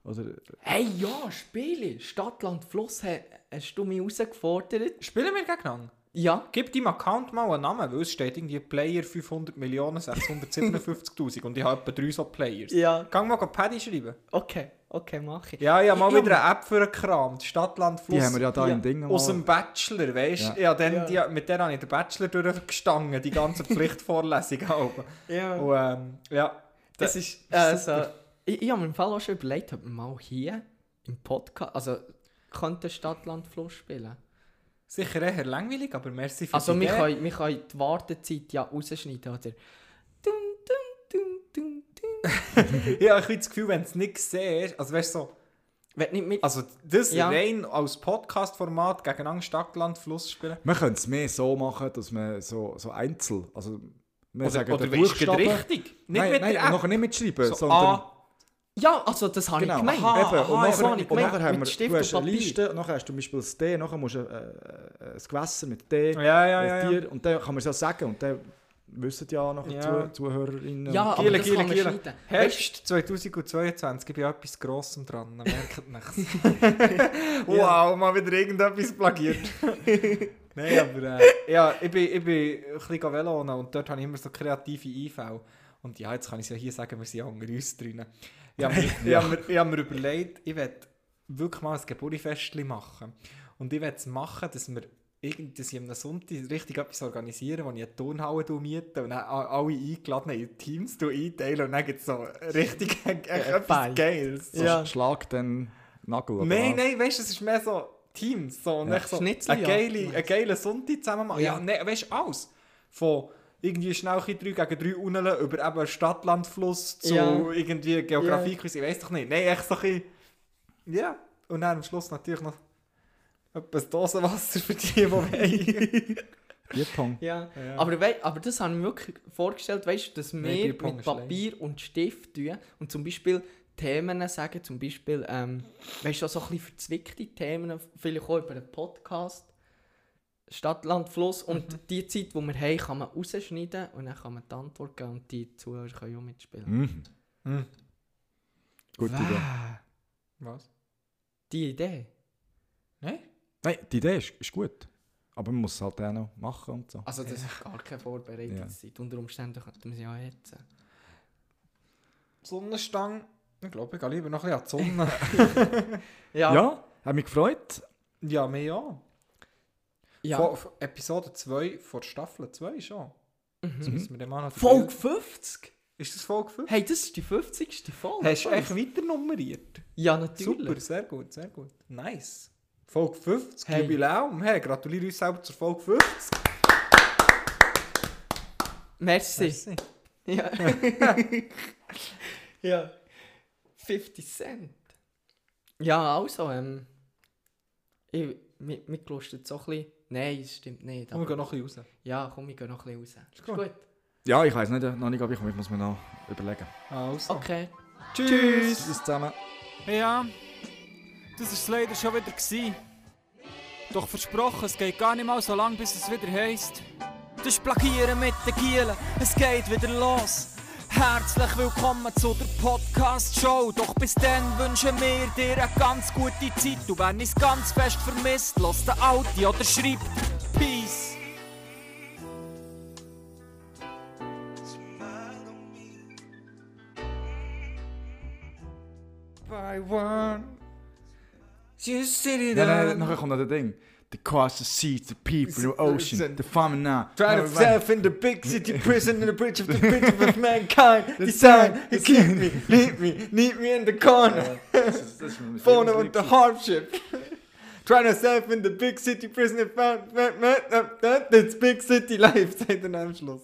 Oder, Hey, ja, Spiele. Stadt, Land, Fluss ha- hast du mich herausgefordert. Spielen wir gegeneinander? Ja. Gib deinem Account mal einen Namen, weil es steht irgendwie Player 500 Millionen 657'000 und ich habe etwa drei so Players. Ja. Gang mal Paddy schreiben. Okay, okay, mach ich. Ja, ich habe mal Ich- wieder eine App für einen Kram. Stadtland Fluss. die haben wir ja da Ja. im Ding Aus mal- dem Bachelor, weißt du? Ja. Ja. dann Ja. Die, mit der habe ich den Bachelor durchgestangen, die ganze (laughs) Pflichtvorlesung. oben. Ja. Und ähm, ja, Das ist, also, ich, ich habe mir im Fall auch schon überlegt, ob wir mal hier im Podcast, also, könnte Stadt, Land, Fluss spielen. Sicher eher langweilig, aber merci für Also, die wir können, wir können die Wartezeit ja rausschneiden, oder? Dun, dun, dun, dun, dun. (laughs) Ich habe das Gefühl, wenn du es nicht siehst, also weißt du so, Wenn nicht mit... also das Ja. rein als Podcast-Format gegeneinander Stadt, Land, Fluss spielen. Man könnte es mehr so machen, dass man so, so einzeln... Also, wir Oder, sagen oder du Buchstaben... richtig? Nicht nein, mit nein, der nachher nicht mitschreiben, So, sondern... A, ja, also, das habe Genau, ich gemeint. Aha, eben. Und aha, nachher, und nachher haben wir, Stift du hast und eine. Liste, nachher hast du zum Beispiel das D, nachher musst du äh, äh, ein Gewässer mit D, Ja, ja, ja. Tier, und dann kann man es ja sagen, und dann wissen ja nachher Ja. Zuhörerinnen. Ja, und- aber Giele, das Giele, kann man Giele. schneiden. Herbst 2022, ich bin etwas Grossem dran, merkt nichts. (laughs) wow, mal wieder irgendetwas plagiert. (laughs) Nein, aber äh, ja, ich bin, ich bin ein bisschen Velo und dort habe ich immer so kreative Einfälle. Und ja, jetzt kann ich es ja hier sagen, wir sind ja unter uns drin. Ich (laughs) habe mir, ich habe mir, ich habe mir überlegt, ich werde wirklich mal ein Geburtstagsfest machen. Und ich werde es machen, dass wir dass ich am Sonntag richtig etwas organisieren, wo ich eine Turnhalle miete und dann alle eingeladenen in Teams einteilen und dann gibt es so richtig (laughs) echt etwas. Geiles. so Ja. Schlag den Nagel. Nein, nein, weißt du, es ist mehr so Teams. So, und Ja. so Schnitzel, eine ja. geile, eine geile Sonntag zusammen machen. Ja, Ja. nein, weißt du, alles. Von irgendwie schnell 3 gegen 3 unten über eben Stadt-Land-Fluss zu Ja. irgendwie Geografie, ich weiß doch nicht. Nein, echt so ein bisschen, ja. Und dann am Schluss natürlich noch etwas Dosenwasser für die, die wollen. (laughs) Bierpong. Ja. Ja. Aber, wei- aber das habe ich mir wirklich vorgestellt, weißt du, dass wir Bierpong mit Papier und Stift tun und zum Beispiel Themen sagen, zum Beispiel, ähm, weißt du, so ein bisschen verzwickte Themen, vielleicht auch über einen Podcast, Stadt, Land, Fluss und Mhm. die Zeit, die wir haben, kann man rausschneiden und dann kann man die Antwort geben und die Zuhörer können auch mitspielen. Mhm. Hm. Gute Idee. Was? Die Idee. Nein? Nein, die Idee ist, ist gut. Aber man muss es halt auch noch machen und so. Also das ist gar keine Vorbereitungszeit. Unter Umständen könnten wir sie auch hetzen. Sonnenstange. Ich glaube, ich gehe lieber noch ein bisschen an die Sonne. (laughs) (laughs) Ja, Ja. hat mich gefreut. ja, mehr ja. Ja. Von, von Episode 2 von Staffel 2 schon. Das müssen wir mal noch Folge 50? Ist das Folge 5? Hey, das ist die 50. Folge. Hast du echt weiter nummeriert? Ja, natürlich. Super, sehr gut, sehr gut. Nice. Folge 50, Hey. Jubiläum. Hey, gratuliere uns selber zur Folge 50. Merci. Merci. Ja. (laughs) ja. 50 Cent. Ja, also, ähm. Ich, mir, mir gelustet so ein bisschen. Nein, es stimmt nicht. Komm, wir gehen noch ein bisschen raus. ja, komm, wir gehen noch ein bisschen raus. Ist gut. gut. Ja, ich weiß nicht, noch nicht, aber ich muss mir noch überlegen. Also. Okay. Tschüss. Tschüss zusammen. Ja, das war es leider schon wieder. Gewesen. Doch versprochen, es geht gar nicht mal so lang, bis es wieder heisst. Das Plagieren mit den Gielen, es geht wieder los. Herzlich willkommen zu der Podcast-Show. Doch bis dann wünschen wir dir eine ganz gute Zeit. Du wenn es ganz fest vermisst, lass den Audi oder schreib Peace. By one. You city Nein, nein, nachher kommt noch das Ding. The cost, the seas, the people, the ocean, the farming now. Trying to self in the big city (laughs) prison in the bridge of the bridge of mankind. Design, he keep me, leave me, need me in the corner. Phone (laughs) with the hardship. (laughs) Trying to self in the big city prison and found, that's big city life, Schluss.